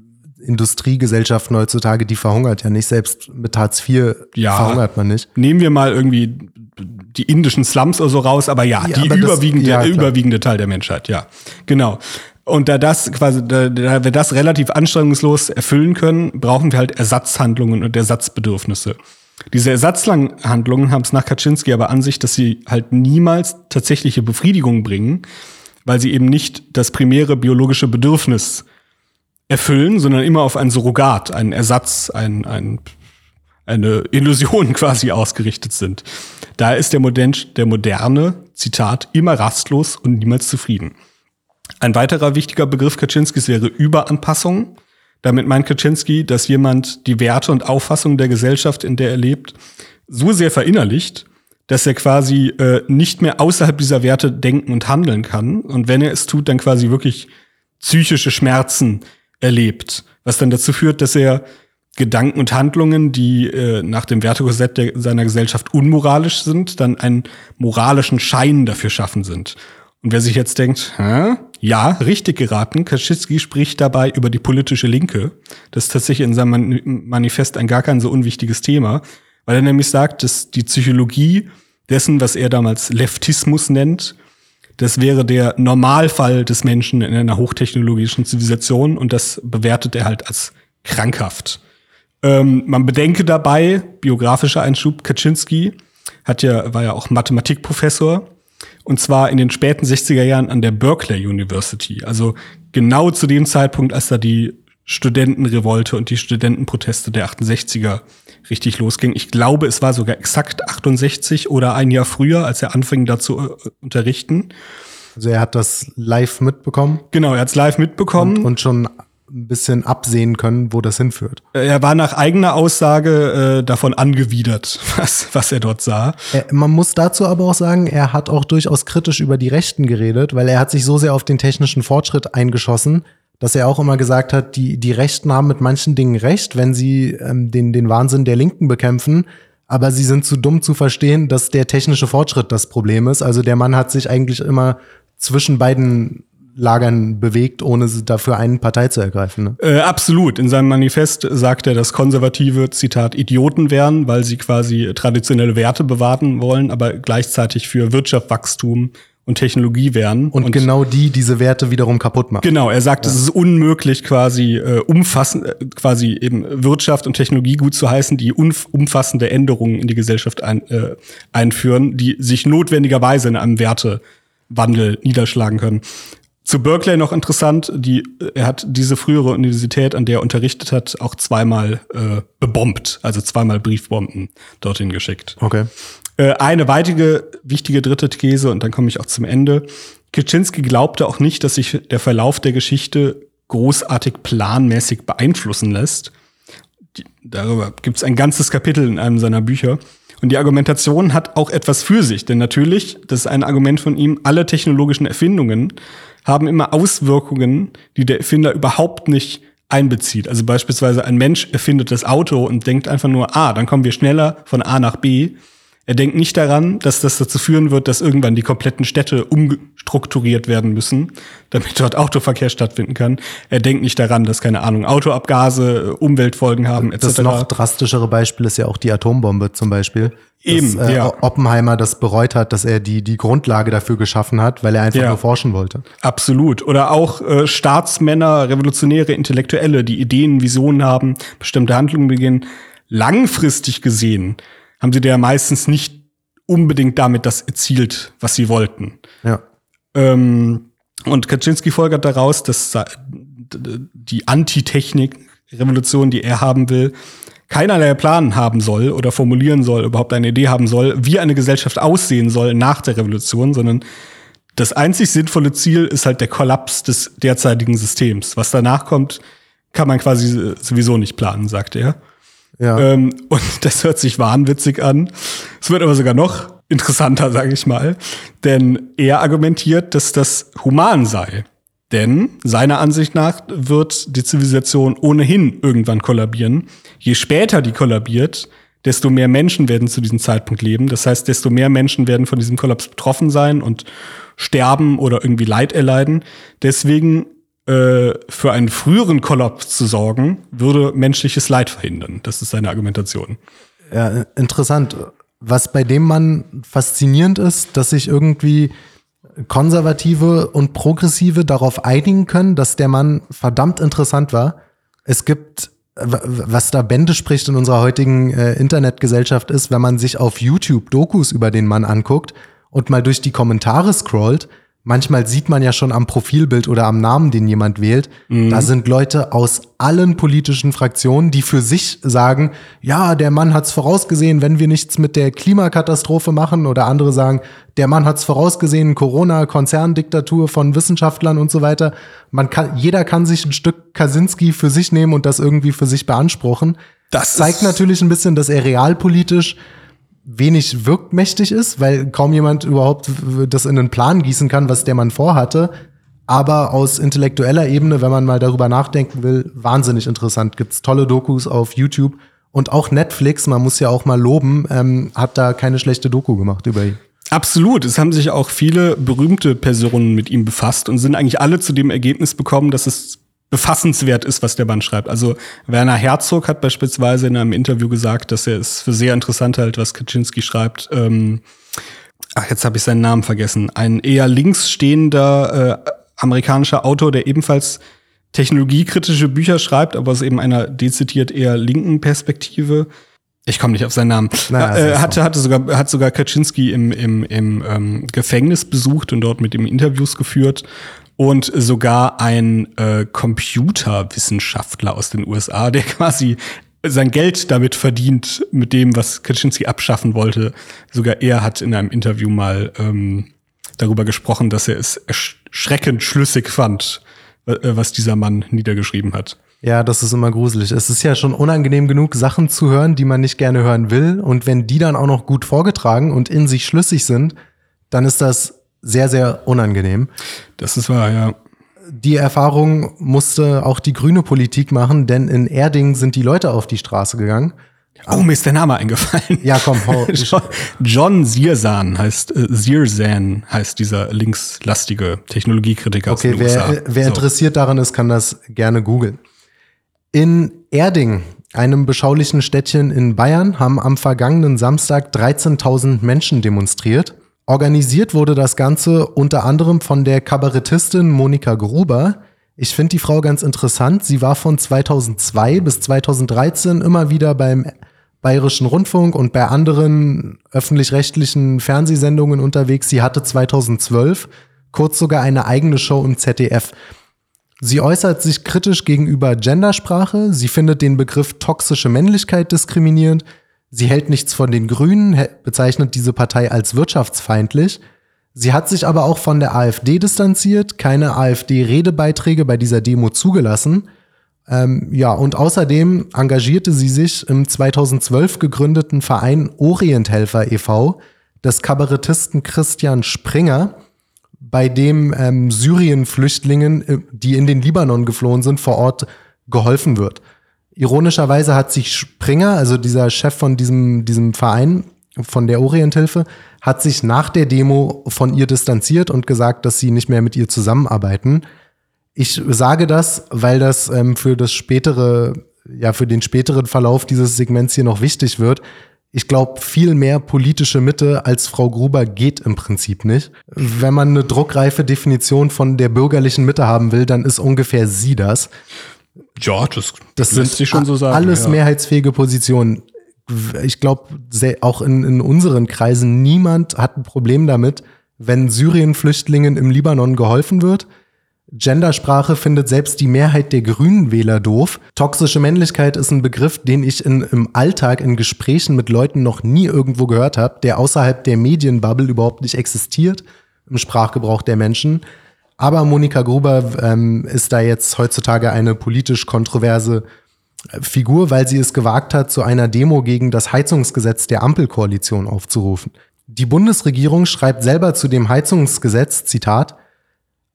Industriegesellschaften heutzutage, die verhungert ja nicht. Selbst mit Hartz IV Ja. verhungert man nicht. Nehmen wir mal irgendwie die indischen Slums oder so raus, aber ja, Ja, die aber das- überwiegende, ja, klar. überwiegende Teil der Menschheit, ja. Genau. Und da das quasi, da, da wir das relativ anstrengungslos erfüllen können, brauchen wir halt Ersatzhandlungen und Ersatzbedürfnisse. Diese Ersatzhandlungen haben es nach Kaczynski aber an sich, dass sie halt niemals tatsächliche Befriedigung bringen, weil sie eben nicht das primäre biologische Bedürfnis erfüllen, sondern immer auf ein Surrogat, einen Ersatz, ein, ein, eine Illusion quasi ausgerichtet sind. Da ist der, modern, der moderne, Zitat, immer rastlos und niemals zufrieden. Ein weiterer wichtiger Begriff Kaczynskis wäre Überanpassung. Damit meint Kaczynski, dass jemand die Werte und Auffassungen der Gesellschaft, in der er lebt, so sehr verinnerlicht, dass er quasi äh, nicht mehr außerhalb dieser Werte denken und handeln kann. Und wenn er es tut, dann quasi wirklich psychische Schmerzen erlebt. Was dann dazu führt, dass er Gedanken und Handlungen, die äh, nach dem Wertekorsett seiner Gesellschaft unmoralisch sind, dann einen moralischen Schein dafür schaffen sind. Und wer sich jetzt denkt, Hä? Ja, richtig geraten. Kaczynski spricht dabei über die politische Linke. Das ist tatsächlich in seinem Manifest ein gar kein so unwichtiges Thema, weil er nämlich sagt, dass die Psychologie dessen, was er damals Leftismus nennt, das wäre der Normalfall des Menschen in einer hochtechnologischen Zivilisation und das bewertet er halt als krankhaft. Ähm, man bedenke dabei, biografischer Einschub, Kaczynski hat ja, war ja auch Mathematikprofessor und zwar in den späten 60er Jahren an der Berkeley University. Also genau zu dem Zeitpunkt, als da die Studentenrevolte und die Studentenproteste der 68er richtig losging. Ich glaube, es war sogar exakt 68 oder ein Jahr früher, als er anfing, da zu äh, unterrichten. Also er hat das live mitbekommen? Genau, er hat es live mitbekommen. Und, und, schon ein bisschen absehen können, wo das hinführt. Er war nach eigener Aussage äh, davon angewidert, was, was er dort sah. Er, man muss dazu aber auch sagen, er hat auch durchaus kritisch über die Rechten geredet, weil er hat sich so sehr auf den technischen Fortschritt eingeschossen, dass er auch immer gesagt hat, die, die Rechten haben mit manchen Dingen recht, wenn sie ähm, den, den Wahnsinn der Linken bekämpfen. Aber sie sind zu dumm zu verstehen, dass der technische Fortschritt das Problem ist. Also der Mann hat sich eigentlich immer zwischen beiden Lagern bewegt, ohne dafür eine Partei zu ergreifen. Ne? Äh, absolut. In seinem Manifest sagt er, dass Konservative, Zitat, Idioten wären, weil sie quasi traditionelle Werte bewahren wollen, aber gleichzeitig für Wirtschaftswachstum und Technologie wären. Und, und, genau die diese Werte wiederum kaputt machen. Genau, er sagt, ja. es ist unmöglich, quasi äh, umfassend, äh, quasi eben Wirtschaft und Technologie gut zu heißen, die umfassende Änderungen in die Gesellschaft ein, äh, einführen, die sich notwendigerweise in einem Wertewandel niederschlagen können. Zu Berkeley noch interessant, die, er hat diese frühere Universität, an der er unterrichtet hat, auch zweimal äh, bebombt, also zweimal Briefbomben dorthin geschickt. Okay. Äh, eine weitere wichtige dritte These, und dann komme ich auch zum Ende. Kaczynski glaubte auch nicht, dass sich der Verlauf der Geschichte großartig planmäßig beeinflussen lässt. Die, darüber gibt es ein ganzes Kapitel in einem seiner Bücher. Und die Argumentation hat auch etwas für sich, denn natürlich, das ist ein Argument von ihm, alle technologischen Erfindungen haben immer Auswirkungen, die der Erfinder überhaupt nicht einbezieht. Also beispielsweise ein Mensch erfindet das Auto und denkt einfach nur, ah, dann kommen wir schneller von A nach B. Er denkt nicht daran, dass das dazu führen wird, dass irgendwann die kompletten Städte umstrukturiert werden müssen, damit dort Autoverkehr stattfinden kann. Er denkt nicht daran, dass keine Ahnung Autoabgase Umweltfolgen haben etc. Das noch drastischere Beispiel ist ja auch die Atombombe zum Beispiel. Eben, dass, äh, ja. Oppenheimer das bereut hat, dass er die die Grundlage dafür geschaffen hat, weil er einfach ja. nur forschen wollte. Absolut. Oder auch äh, Staatsmänner, Revolutionäre, Intellektuelle, die Ideen, Visionen haben, bestimmte Handlungen beginnen. Langfristig gesehen haben sie ja meistens nicht unbedingt damit das erzielt, was sie wollten. Ja. Ähm, und Kaczynski folgert daraus, dass die Antitechnik-Revolution, die er haben will, keinerlei Plan haben soll oder formulieren soll, überhaupt eine Idee haben soll, wie eine Gesellschaft aussehen soll nach der Revolution, sondern das einzig sinnvolle Ziel ist halt der Kollaps des derzeitigen Systems. Was danach kommt, kann man quasi sowieso nicht planen, sagt er. Ja. Ähm, und das hört sich wahnwitzig an. Es wird aber sogar noch interessanter, sage ich mal. Denn er argumentiert, dass das human sei. Denn seiner Ansicht nach wird die Zivilisation ohnehin irgendwann kollabieren. Je später die kollabiert, desto mehr Menschen werden zu diesem Zeitpunkt leben. Das heißt, desto mehr Menschen werden von diesem Kollaps betroffen sein und sterben oder irgendwie Leid erleiden. Deswegen äh, für einen früheren Kollaps zu sorgen, würde menschliches Leid verhindern. Das ist seine Argumentation. Ja, interessant. Was bei dem Mann faszinierend ist, dass sich irgendwie Konservative und Progressive darauf einigen können, dass der Mann verdammt interessant war. Es gibt, was da Bände spricht in unserer heutigen äh, Internetgesellschaft ist, wenn man sich auf YouTube Dokus über den Mann anguckt und mal durch die Kommentare scrollt, manchmal sieht man ja schon am Profilbild oder am Namen, den jemand wählt, mhm. da sind Leute aus allen politischen Fraktionen, die für sich sagen, ja, der Mann hat's vorausgesehen, wenn wir nichts mit der Klimakatastrophe machen oder andere sagen, der Mann hat's vorausgesehen, Corona, Konzerndiktatur von Wissenschaftlern und so weiter. Man kann, jeder kann sich ein Stück Kaczynski für sich nehmen und das irgendwie für sich beanspruchen. Das zeigt natürlich ein bisschen, dass er realpolitisch wenig wirkmächtig ist, weil kaum jemand überhaupt das in einen Plan gießen kann, was der Mann vorhatte. Aber aus intellektueller Ebene, wenn man mal darüber nachdenken will, wahnsinnig interessant. Gibt's tolle Dokus auf YouTube und auch Netflix, man muss ja auch mal loben, ähm, hat da keine schlechte Doku gemacht über ihn. Absolut. Es haben sich auch viele berühmte Personen mit ihm befasst und sind eigentlich alle zu dem Ergebnis bekommen, dass es befassenswert ist, was der Band schreibt. Also Werner Herzog hat beispielsweise in einem Interview gesagt, dass er es für sehr interessant hält, was Kaczynski schreibt. Ähm, ach, jetzt habe ich seinen Namen vergessen. Ein eher links stehender äh, amerikanischer Autor, der ebenfalls technologiekritische Bücher schreibt, aber aus eben einer dezidiert eher linken Perspektive. Ich komme nicht auf seinen Namen. Naja, äh, hatte, hatte sogar, hat sogar Kaczynski im, im, im ähm, Gefängnis besucht und dort mit ihm Interviews geführt und sogar ein äh, Computerwissenschaftler aus den USA, der quasi sein Geld damit verdient, mit dem, was Kaczynski abschaffen wollte. Sogar er hat in einem Interview mal ähm, darüber gesprochen, dass er es erschreckend schlüssig fand, äh, was dieser Mann niedergeschrieben hat. Ja, das ist immer gruselig. Es ist ja schon unangenehm genug, Sachen zu hören, die man nicht gerne hören will. Und wenn die dann auch noch gut vorgetragen und in sich schlüssig sind, dann ist das sehr, sehr unangenehm. Das ist wahr, ja. Die Erfahrung musste auch die grüne Politik machen, denn in Erding sind die Leute auf die Straße gegangen. Oh, mir ist der Name eingefallen. Ja, komm, hau. John, John Sirsan heißt, äh, Sirsan heißt dieser linkslastige Technologiekritiker okay, wer, wer so. interessiert daran ist, kann das gerne googeln. In Erding, einem beschaulichen Städtchen in Bayern, haben am vergangenen Samstag 13.000 Menschen demonstriert. Organisiert wurde das Ganze unter anderem von der Kabarettistin Monika Gruber. Ich finde die Frau ganz interessant. Sie war von 2002 bis 2013 immer wieder beim Bayerischen Rundfunk und bei anderen öffentlich-rechtlichen Fernsehsendungen unterwegs. Sie hatte 2012 kurz sogar eine eigene Show im ZDF. Sie äußert sich kritisch gegenüber Gendersprache. Sie findet den Begriff toxische Männlichkeit diskriminierend. Sie hält nichts von den Grünen, bezeichnet diese Partei als wirtschaftsfeindlich. Sie hat sich aber auch von der AfD distanziert, keine AfD-Redebeiträge bei dieser Demo zugelassen. Ähm, ja, und außerdem engagierte sie sich im 2012 gegründeten Verein Orienthelfer e.V. des Kabarettisten Christian Springer, bei dem ähm, Syrien-Flüchtlingen, äh, die in den Libanon geflohen sind, vor Ort geholfen wird. Ironischerweise hat sich Springer, also dieser Chef von diesem, diesem Verein, von der Orienthilfe, hat sich nach der Demo von ihr distanziert und gesagt, dass sie nicht mehr mit ihr zusammenarbeiten. Ich sage das, weil das ähm, für das spätere, ja, für den späteren Verlauf dieses Segments hier noch wichtig wird. Ich glaube, viel mehr politische Mitte als Frau Gruber geht im Prinzip nicht. Wenn man eine druckreife Definition von der bürgerlichen Mitte haben will, dann ist ungefähr sie das. Ja, das, das sind sich schon so sagen. Alles ja. mehrheitsfähige Positionen. Ich glaube, auch in, in unseren Kreisen niemand hat ein Problem damit, wenn Syrien-Flüchtlingen im Libanon geholfen wird. Gendersprache findet selbst die Mehrheit der Grünen Wähler doof. Toxische Männlichkeit ist ein Begriff, den ich in, im Alltag in Gesprächen mit Leuten noch nie irgendwo gehört habe, der außerhalb der Medienbubble überhaupt nicht existiert im Sprachgebrauch der Menschen. Aber Monika Gruber ähm, ist da jetzt heutzutage eine politisch kontroverse äh, Figur, weil sie es gewagt hat, zu einer Demo gegen das Heizungsgesetz der Ampelkoalition aufzurufen. Die Bundesregierung schreibt selber zu dem Heizungsgesetz, Zitat,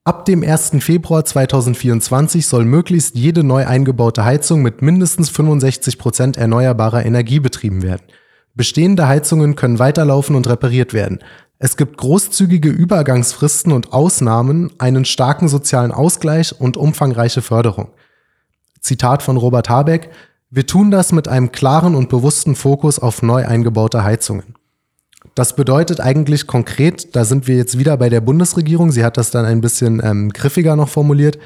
Ab dem 1. Februar 2024 soll möglichst jede neu eingebaute Heizung mit mindestens 65 Prozent erneuerbarer Energie betrieben werden. Bestehende Heizungen können weiterlaufen und repariert werden. Es gibt großzügige Übergangsfristen und Ausnahmen, einen starken sozialen Ausgleich und umfangreiche Förderung. Zitat von Robert Habeck, wir tun das mit einem klaren und bewussten Fokus auf neu eingebaute Heizungen. Das bedeutet eigentlich konkret, da sind wir jetzt wieder bei der Bundesregierung, sie hat das dann ein bisschen ähm, griffiger noch formuliert.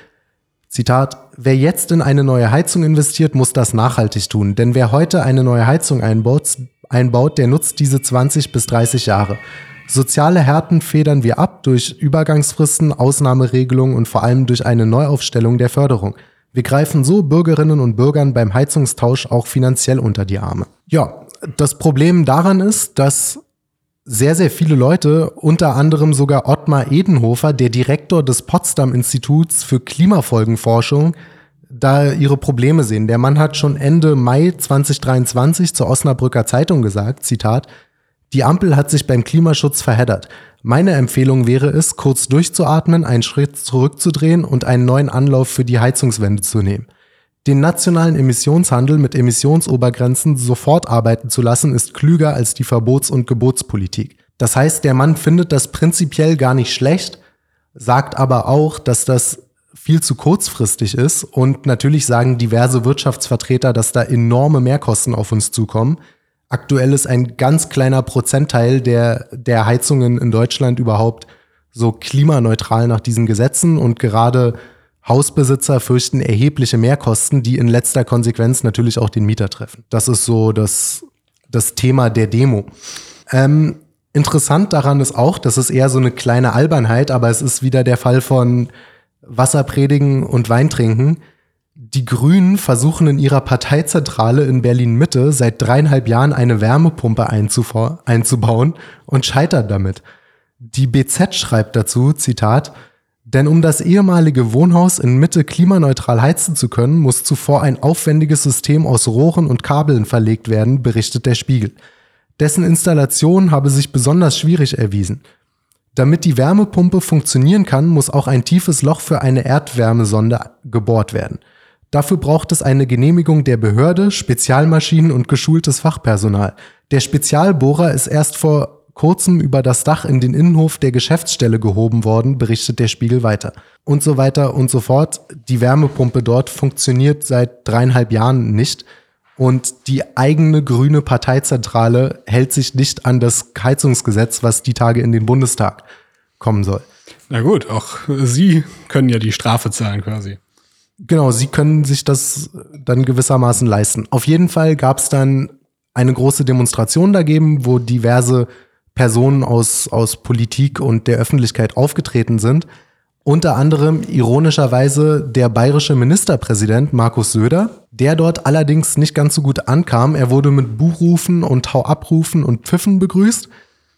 Zitat, wer jetzt in eine neue Heizung investiert, muss das nachhaltig tun, denn wer heute eine neue Heizung einbaut, einbaut der nutzt diese 20 bis 30 Jahre. Soziale Härten federn wir ab durch Übergangsfristen, Ausnahmeregelungen und vor allem durch eine Neuaufstellung der Förderung. Wir greifen so Bürgerinnen und Bürgern beim Heizungstausch auch finanziell unter die Arme. Ja, das Problem daran ist, dass sehr, sehr viele Leute, unter anderem sogar Ottmar Edenhofer, der Direktor des Potsdam Instituts für Klimafolgenforschung, da ihre Probleme sehen. Der Mann hat schon Ende Mai 2023 zur Osnabrücker Zeitung gesagt, Zitat, die Ampel hat sich beim Klimaschutz verheddert. Meine Empfehlung wäre es, kurz durchzuatmen, einen Schritt zurückzudrehen und einen neuen Anlauf für die Heizungswende zu nehmen. Den nationalen Emissionshandel mit Emissionsobergrenzen sofort arbeiten zu lassen, ist klüger als die Verbots- und Gebotspolitik. Das heißt, der Mann findet das prinzipiell gar nicht schlecht, sagt aber auch, dass das viel zu kurzfristig ist und natürlich sagen diverse Wirtschaftsvertreter, dass da enorme Mehrkosten auf uns zukommen. Aktuell ist ein ganz kleiner Prozentteil der, der Heizungen in Deutschland überhaupt so klimaneutral nach diesen Gesetzen und gerade Hausbesitzer fürchten erhebliche Mehrkosten, die in letzter Konsequenz natürlich auch den Mieter treffen. Das ist so das, das Thema der Demo. Ähm, interessant daran ist auch, das ist eher so eine kleine Albernheit, aber es ist wieder der Fall von Wasser predigen und Wein trinken. Die Grünen versuchen in ihrer Parteizentrale in Berlin Mitte seit dreieinhalb Jahren eine Wärmepumpe einzubauen und scheitern damit. Die BZ schreibt dazu, Zitat, denn um das ehemalige Wohnhaus in Mitte klimaneutral heizen zu können, muss zuvor ein aufwendiges System aus Rohren und Kabeln verlegt werden, berichtet der Spiegel. Dessen Installation habe sich besonders schwierig erwiesen. Damit die Wärmepumpe funktionieren kann, muss auch ein tiefes Loch für eine Erdwärmesonde gebohrt werden. Dafür braucht es eine Genehmigung der Behörde, Spezialmaschinen und geschultes Fachpersonal. Der Spezialbohrer ist erst vor kurzem über das Dach in den Innenhof der Geschäftsstelle gehoben worden, berichtet der Spiegel weiter. Und so weiter und so fort. Die Wärmepumpe dort funktioniert seit dreieinhalb Jahren nicht. Und die eigene grüne Parteizentrale hält sich nicht an das Heizungsgesetz, was die Tage in den Bundestag kommen soll. Na gut, auch Sie können ja die Strafe zahlen quasi. Genau, Sie können sich das dann gewissermaßen leisten. Auf jeden Fall gab es dann eine große Demonstration dagegen, wo diverse Personen aus, aus Politik und der Öffentlichkeit aufgetreten sind. Unter anderem ironischerweise der bayerische Ministerpräsident Markus Söder, der dort allerdings nicht ganz so gut ankam. Er wurde mit Buchrufen und Hau-Abrufen und Pfiffen begrüßt,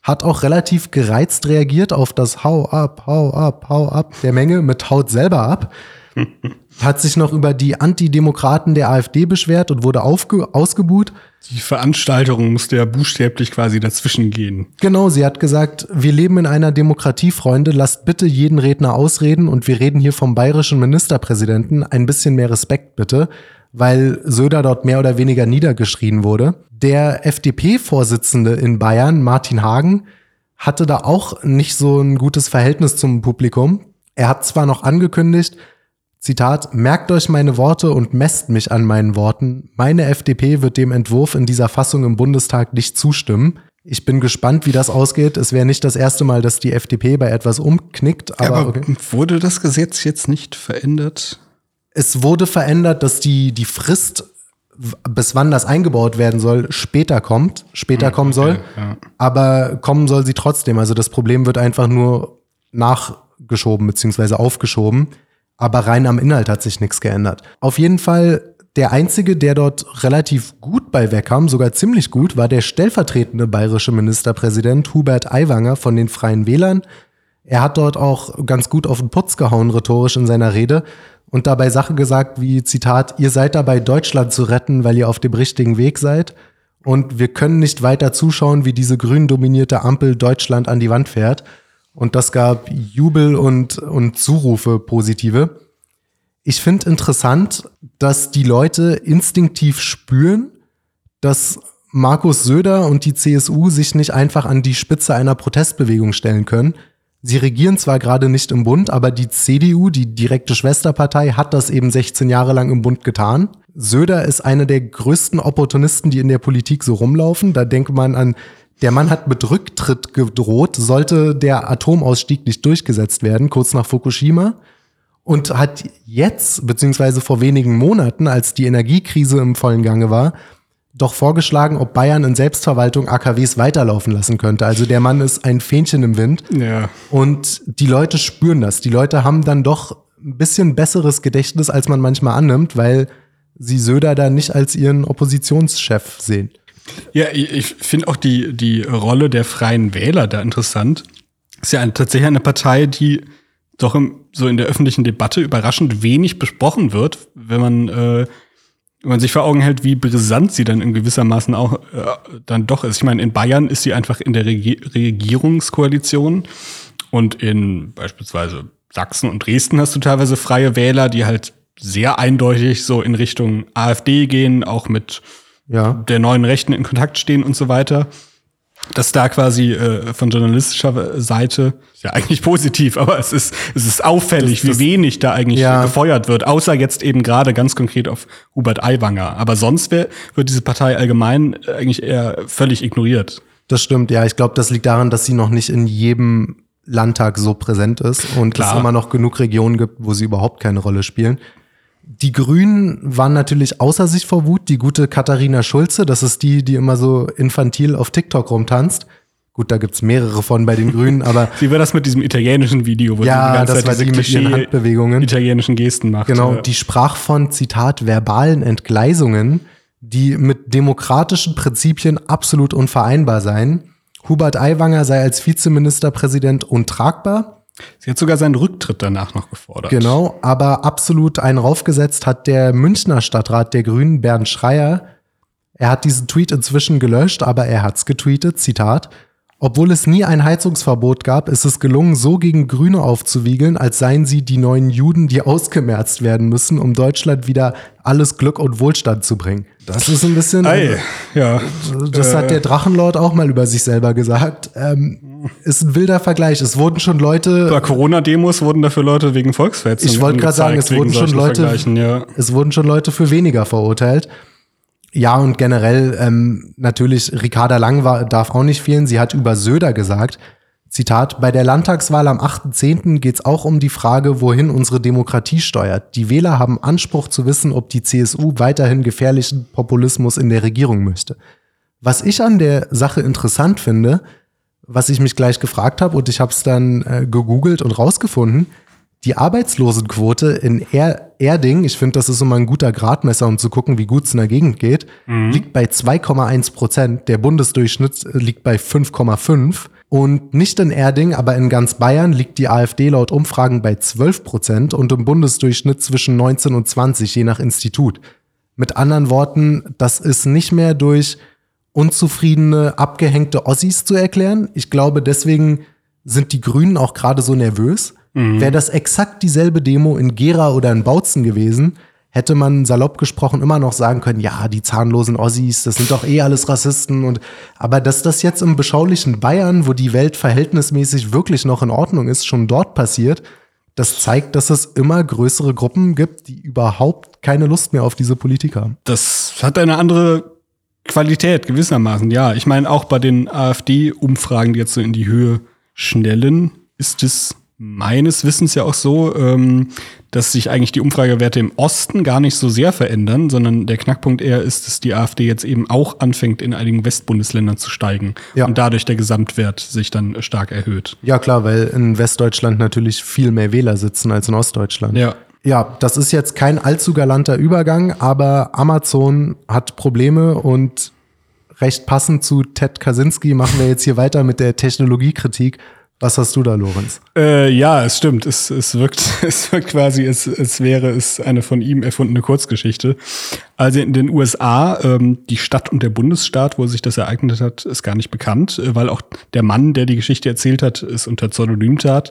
hat auch relativ gereizt reagiert auf das Hau ab, Hau ab, Hau ab der Menge mit Haut selber ab. hat sich noch über die Antidemokraten der AfD beschwert und wurde ausgebuht. Die Veranstaltung musste ja buchstäblich quasi dazwischen gehen. Genau, sie hat gesagt, wir leben in einer Demokratie, Freunde, lasst bitte jeden Redner ausreden und wir reden hier vom bayerischen Ministerpräsidenten. Ein bisschen mehr Respekt bitte, weil Söder dort mehr oder weniger niedergeschrien wurde. Der FDP-Vorsitzende in Bayern, Martin Hagen, hatte da auch nicht so ein gutes Verhältnis zum Publikum. Er hat zwar noch angekündigt, Zitat, merkt euch meine Worte und messt mich an meinen Worten. Meine FDP wird dem Entwurf in dieser Fassung im Bundestag nicht zustimmen. Ich bin gespannt, wie das ausgeht. Es wäre nicht das erste Mal, dass die FDP bei etwas umknickt. Aber, aber okay. wurde das Gesetz jetzt nicht verändert? Es wurde verändert, dass die, die Frist, bis wann das eingebaut werden soll, später kommt, später hm, kommen okay, soll. Ja. Aber kommen soll sie trotzdem. Also das Problem wird einfach nur nachgeschoben beziehungsweise aufgeschoben aber rein am Inhalt hat sich nichts geändert. Auf jeden Fall der einzige, der dort relativ gut bei wegkam, sogar ziemlich gut, war der stellvertretende bayerische Ministerpräsident Hubert Aiwanger von den Freien Wählern. Er hat dort auch ganz gut auf den Putz gehauen, rhetorisch in seiner Rede und dabei Sachen gesagt wie, Zitat, ihr seid dabei, Deutschland zu retten, weil ihr auf dem richtigen Weg seid. Und wir können nicht weiter zuschauen, wie diese grün dominierte Ampel Deutschland an die Wand fährt. Und das gab Jubel und, und Zurufe positive. Ich finde interessant, dass die Leute instinktiv spüren, dass Markus Söder und die CSU sich nicht einfach an die Spitze einer Protestbewegung stellen können. Sie regieren zwar gerade nicht im Bund, aber die CDU, die direkte Schwesterpartei, hat das eben 16 Jahre lang im Bund getan. Söder ist einer der größten Opportunisten, die in der Politik so rumlaufen. Da denkt man an der Mann hat mit Rücktritt gedroht, sollte der Atomausstieg nicht durchgesetzt werden, kurz nach Fukushima. Und hat jetzt, beziehungsweise vor wenigen Monaten, als die Energiekrise im vollen Gange war, doch vorgeschlagen, ob Bayern in Selbstverwaltung AKWs weiterlaufen lassen könnte. Also der Mann ist ein Fähnchen im Wind. Ja. Und die Leute spüren das. Die Leute haben dann doch ein bisschen besseres Gedächtnis, als man manchmal annimmt, weil sie Söder da nicht als ihren Oppositionschef sehen. Ja, ich finde auch die, die Rolle der Freien Wähler da interessant. Ist ja ein, tatsächlich eine Partei, die doch im, so in der öffentlichen Debatte überraschend wenig besprochen wird, wenn man, äh, wenn man sich vor Augen hält, wie brisant sie dann in gewissermaßen auch äh, dann doch ist. Ich meine, in Bayern ist sie einfach in der Regi Regierungskoalition und in beispielsweise Sachsen und Dresden hast du teilweise freie Wähler, die halt sehr eindeutig so in Richtung AfD gehen, auch mit ja. der neuen Rechten in Kontakt stehen und so weiter. dass da quasi äh, von journalistischer Seite ja eigentlich positiv, aber es ist es ist auffällig, Das- das- wie wenig da eigentlich Ja. gefeuert wird, außer jetzt eben gerade ganz konkret auf Hubert Aiwanger. Aber sonst wär, wird diese Partei allgemein eigentlich eher völlig ignoriert. Das stimmt, ja. Ich glaube, das liegt daran, dass sie noch nicht in jedem Landtag so präsent ist und Klar. es immer noch genug Regionen gibt, wo sie überhaupt keine Rolle spielen. Die Grünen waren natürlich außer sich vor Wut. Die gute Katharina Schulze, das ist die, die immer so infantil auf TikTok rumtanzt. Gut, da gibt's mehrere von bei den Grünen, aber Wie war das mit diesem italienischen Video, wo Ja, sie die ganze das Zeit war diese die mit ihren Handbewegungen. italienischen Gesten macht? Genau, die sprach von, Zitat, verbalen Entgleisungen, die mit demokratischen Prinzipien absolut unvereinbar seien. Hubert Aiwanger sei als Vizeministerpräsident untragbar. Sie hat sogar seinen Rücktritt danach noch gefordert. Genau, aber absolut einen raufgesetzt hat der Münchner Stadtrat der Grünen, Bernd Schreier. Er hat diesen Tweet inzwischen gelöscht, aber er hat's getweetet, Zitat. Obwohl es nie ein Heizungsverbot gab, ist es gelungen, so gegen Grüne aufzuwiegeln, als seien sie die neuen Juden, die ausgemerzt werden müssen, um Deutschland wieder alles Glück und Wohlstand zu bringen. Das ist ein bisschen. Ei, ja. Das hat Äh, der Drachenlord auch mal über sich selber gesagt. Ähm, ist ein wilder Vergleich. Es wurden schon Leute. Bei Corona-Demos wurden dafür Leute wegen Volksverhetzung Ich wollte gerade sagen, es wurden schon Leute, Ja. es wurden schon Leute für weniger verurteilt. Ja, und generell ähm, natürlich, Ricarda Lang war, darf auch nicht fehlen. Sie hat über Söder gesagt, Zitat, bei der Landtagswahl am 8.10. geht es auch um die Frage, wohin unsere Demokratie steuert. Die Wähler haben Anspruch zu wissen, ob die CSU weiterhin gefährlichen Populismus in der Regierung möchte. Was ich an der Sache interessant finde, was ich mich gleich gefragt habe und ich habe es dann äh, gegoogelt und rausgefunden, die Arbeitslosenquote in er Erding, ich finde, das ist immer ein guter Gradmesser, um zu gucken, wie gut es in der Gegend geht, liegt bei 2,1 Prozent. Der Bundesdurchschnitt äh, liegt bei 5,5. Und nicht in Erding, aber in ganz Bayern liegt die AfD laut Umfragen bei 12 Prozent und im Bundesdurchschnitt zwischen 19 und 20, je nach Institut. Mit anderen Worten, das ist nicht mehr durch unzufriedene, abgehängte Ossis zu erklären. Ich glaube, deswegen sind die Grünen auch gerade so nervös. Wäre das exakt dieselbe Demo in Gera oder in Bautzen gewesen, hätte man salopp gesprochen immer noch sagen können, ja, die zahnlosen Ossis, das sind doch eh alles Rassisten und aber dass das jetzt im beschaulichen Bayern, wo die Welt verhältnismäßig wirklich noch in Ordnung ist, schon dort passiert, das zeigt, dass es immer größere Gruppen gibt, die überhaupt keine Lust mehr auf diese Politik haben. Das hat eine andere Qualität gewissermaßen, ja. Ich meine, auch bei den AfD-Umfragen, die jetzt so in die Höhe schnellen, ist es meines Wissens ja auch so, ähm, dass sich eigentlich die Umfragewerte im Osten gar nicht so sehr verändern, sondern der Knackpunkt eher ist, dass die AfD jetzt eben auch anfängt, in einigen Westbundesländern zu steigen Ja. und dadurch der Gesamtwert sich dann stark erhöht. Ja, klar, weil in Westdeutschland natürlich viel mehr Wähler sitzen als in Ostdeutschland. Ja. Ja, das ist jetzt kein allzu galanter Übergang, aber Amazon hat Probleme und recht passend zu Ted Kaczynski machen wir jetzt hier weiter mit der Technologiekritik. Was hast du da, Lorenz? Äh, ja, es stimmt. Es, es, wirkt, es wirkt quasi, es, es wäre es eine von ihm erfundene Kurzgeschichte. Also in den USA, ähm, die Stadt und der Bundesstaat, wo sich das ereignet hat, ist gar nicht bekannt, äh, weil auch der Mann, der die Geschichte erzählt hat, ist unter Pseudonym tat.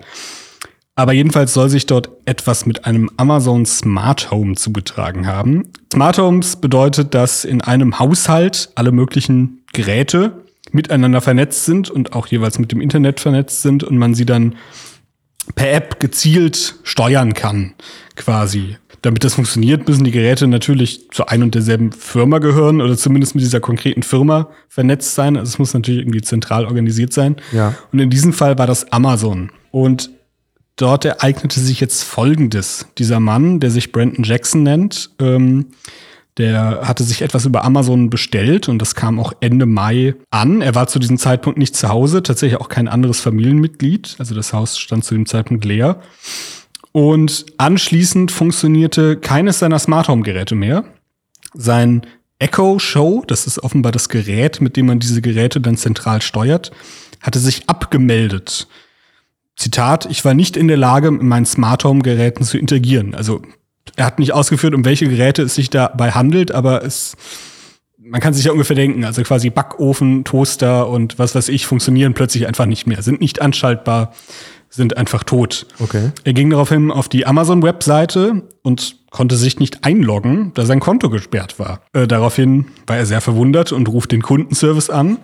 Aber jedenfalls soll sich dort etwas mit einem Amazon Smart Home zugetragen haben. Smart Homes bedeutet, dass in einem Haushalt alle möglichen Geräte miteinander vernetzt sind und auch jeweils mit dem Internet vernetzt sind und man sie dann per App gezielt steuern kann, quasi. Damit das funktioniert, müssen die Geräte natürlich zu ein und derselben Firma gehören oder zumindest mit dieser konkreten Firma vernetzt sein. Also es muss natürlich irgendwie zentral organisiert sein. Ja. Und in diesem Fall war das Amazon. Und dort ereignete sich jetzt Folgendes. Dieser Mann, der sich Brandon Jackson nennt, ähm, der hatte sich etwas über Amazon bestellt und das kam auch Ende Mai an. Er war zu diesem Zeitpunkt nicht zu Hause, tatsächlich auch kein anderes Familienmitglied. Also das Haus stand zu dem Zeitpunkt leer. Und anschließend funktionierte keines seiner Smart Home Geräte mehr. Sein Echo Show, das ist offenbar das Gerät, mit dem man diese Geräte dann zentral steuert, hatte sich abgemeldet. Zitat, ich war nicht in der Lage, mit meinen Smart Home Geräten zu interagieren. Also er hat nicht ausgeführt, um welche Geräte es sich dabei handelt, aber es, man kann sich ja ungefähr denken, also quasi Backofen, Toaster und was weiß ich funktionieren plötzlich einfach nicht mehr, sind nicht anschaltbar, sind einfach tot. Okay. Er ging daraufhin auf die Amazon-Webseite und konnte sich nicht einloggen, da sein Konto gesperrt war. Äh, daraufhin war er sehr verwundert und ruft den Kundenservice an.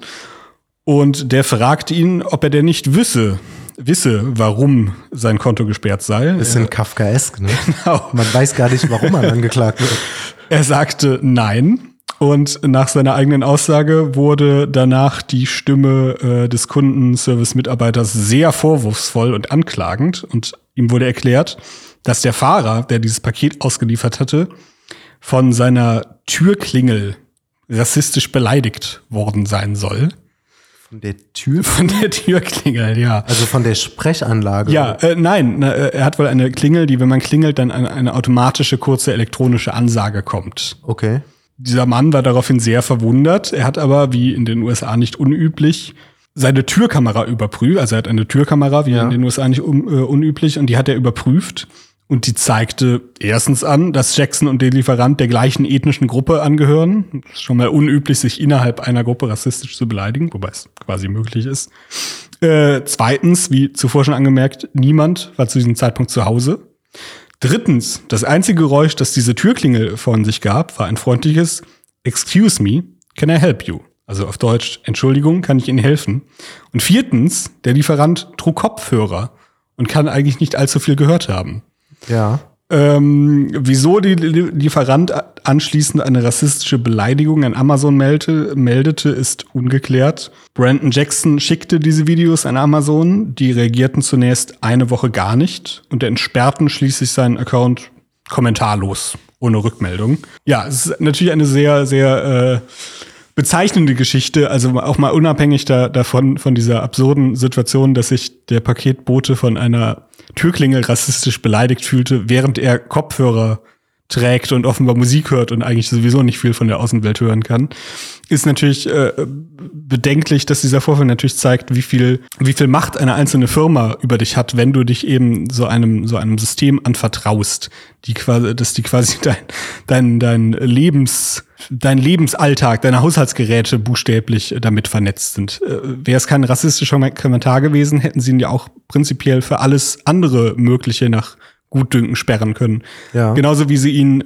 Und der fragt ihn, ob er denn nicht wisse, wisse, warum sein Konto gesperrt sei. Bisschen Kafkaesk, ne? Genau. Man weiß gar nicht, warum man angeklagt wird. Er sagte nein. Und nach seiner eigenen Aussage wurde danach die Stimme äh, des Kundenservice-Mitarbeiters sehr vorwurfsvoll und anklagend. Und ihm wurde erklärt, dass der Fahrer, der dieses Paket ausgeliefert hatte, von seiner Türklingel rassistisch beleidigt worden sein soll. Von der Tür? Von der Türklingel, ja. Also von der Sprechanlage? Ja, äh, nein, na, äh, er hat wohl eine Klingel, die, wenn man klingelt, dann eine, eine automatische kurze elektronische Ansage kommt. Okay. Dieser Mann war daraufhin sehr verwundert. Er hat aber, wie in den USA nicht unüblich, seine Türkamera überprüft. Also er hat eine Türkamera, wie ja. in den USA nicht un, äh, unüblich, und die hat er überprüft. Und die zeigte erstens an, dass Jackson und der Lieferant der gleichen ethnischen Gruppe angehören. Ist schon mal unüblich, sich innerhalb einer Gruppe rassistisch zu beleidigen, wobei es quasi möglich ist. Äh, zweitens, wie zuvor schon angemerkt, niemand war zu diesem Zeitpunkt zu Hause. Drittens, das einzige Geräusch, das diese Türklingel von sich gab, war ein freundliches Excuse me, can I help you? Also auf Deutsch, Entschuldigung, kann ich Ihnen helfen? Und viertens, der Lieferant trug Kopfhörer und kann eigentlich nicht allzu viel gehört haben. Ja. Ähm, wieso die Lieferant anschließend eine rassistische Beleidigung an Amazon meldete, meldete, ist ungeklärt. Brandon Jackson schickte diese Videos an Amazon. Die reagierten zunächst eine Woche gar nicht und entsperrten schließlich seinen Account kommentarlos, ohne Rückmeldung. Ja, es ist natürlich eine sehr, sehr äh, bezeichnende Geschichte, also auch mal unabhängig da, davon, von dieser absurden Situation, dass sich der Paketbote von einer Türklingel rassistisch beleidigt fühlte, während er Kopfhörer trägt und offenbar Musik hört und eigentlich sowieso nicht viel von der Außenwelt hören kann, ist natürlich äh, bedenklich, dass dieser Vorfall natürlich zeigt, wie viel, wie viel Macht eine einzelne Firma über dich hat, wenn du dich eben so einem, so einem System anvertraust, die quasi, dass die quasi dein, dein, dein Lebens, dein Lebensalltag, deine Haushaltsgeräte buchstäblich damit vernetzt sind. Äh, Wäre es kein rassistischer Kommentar gewesen, hätten sie ihn ja auch prinzipiell für alles andere Mögliche nach Gutdünken sperren können. Ja. Genauso wie sie ihn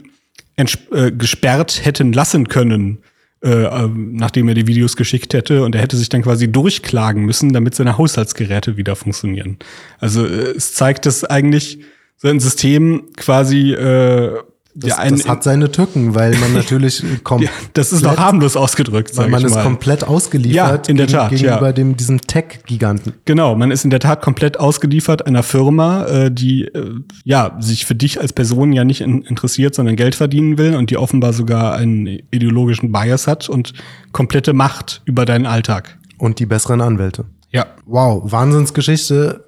äh, gesperrt hätten lassen können, äh, ähm, nachdem er die Videos geschickt hätte. Und er hätte sich dann quasi durchklagen müssen, damit seine Haushaltsgeräte wieder funktionieren. Also äh, es zeigt, dass eigentlich so ein System quasi äh, das, ja, ein, das hat seine Tücken, weil man natürlich kommt. ja, das ist noch harmlos ausgedrückt, weil man ist komplett ausgeliefert ja, in der Tat, gegenüber ja. dem, diesem Tech-Giganten. Genau, man ist in der Tat komplett ausgeliefert einer Firma, äh, die äh, ja sich für dich als Person ja nicht in, interessiert, sondern Geld verdienen will und die offenbar sogar einen ideologischen Bias hat und komplette Macht über deinen Alltag. Und die besseren Anwälte. Ja. Wow, Wahnsinnsgeschichte.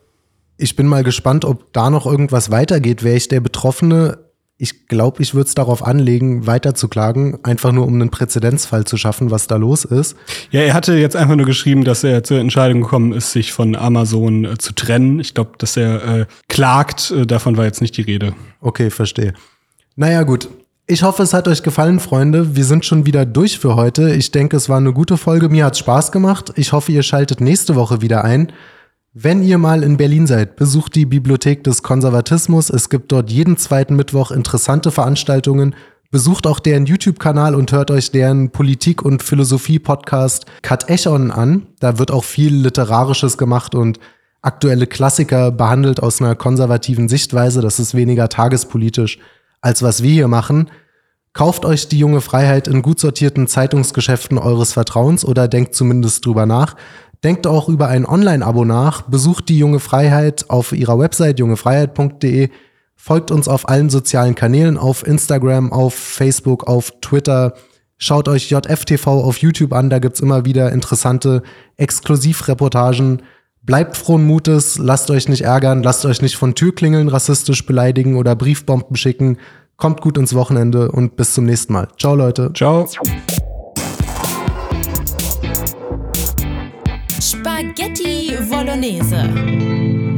Ich bin mal gespannt, ob da noch irgendwas weitergeht. Wäre ich der Betroffene, ich glaube, ich würde es darauf anlegen, weiter zu klagen, einfach nur um einen Präzedenzfall zu schaffen, was da los ist. Ja, er hatte jetzt einfach nur geschrieben, dass er zur Entscheidung gekommen ist, sich von Amazon äh, zu trennen. Ich glaube, dass er äh, klagt, äh, davon war jetzt nicht die Rede. Okay, verstehe. Naja, gut. Ich hoffe, es hat euch gefallen, Freunde. Wir sind schon wieder durch für heute. Ich denke, es war eine gute Folge. Mir hat's Spaß gemacht. Ich hoffe, ihr schaltet nächste Woche wieder ein. Wenn ihr mal in Berlin seid, besucht die Bibliothek des Konservatismus. Es gibt dort jeden zweiten Mittwoch interessante Veranstaltungen. Besucht auch deren YouTube-Kanal und hört euch deren Politik- und Philosophie-Podcast Kat Echon an. Da wird auch viel Literarisches gemacht und aktuelle Klassiker behandelt aus einer konservativen Sichtweise. Das ist weniger tagespolitisch, als was wir hier machen. Kauft euch die junge Freiheit in gut sortierten Zeitungsgeschäften eures Vertrauens oder denkt zumindest drüber nach. Denkt auch über ein Online-Abo nach, besucht die Junge Freiheit auf ihrer Website jungefreiheit.de, folgt uns auf allen sozialen Kanälen, auf Instagram, auf Facebook, auf Twitter, schaut euch JFTV auf YouTube an, da gibt's immer wieder interessante Exklusivreportagen. Bleibt frohen Mutes, lasst euch nicht ärgern, lasst euch nicht von Türklingeln rassistisch beleidigen oder Briefbomben schicken. Kommt gut ins Wochenende und bis zum nächsten Mal. Ciao Leute. Ciao. Spaghetti Bolognese.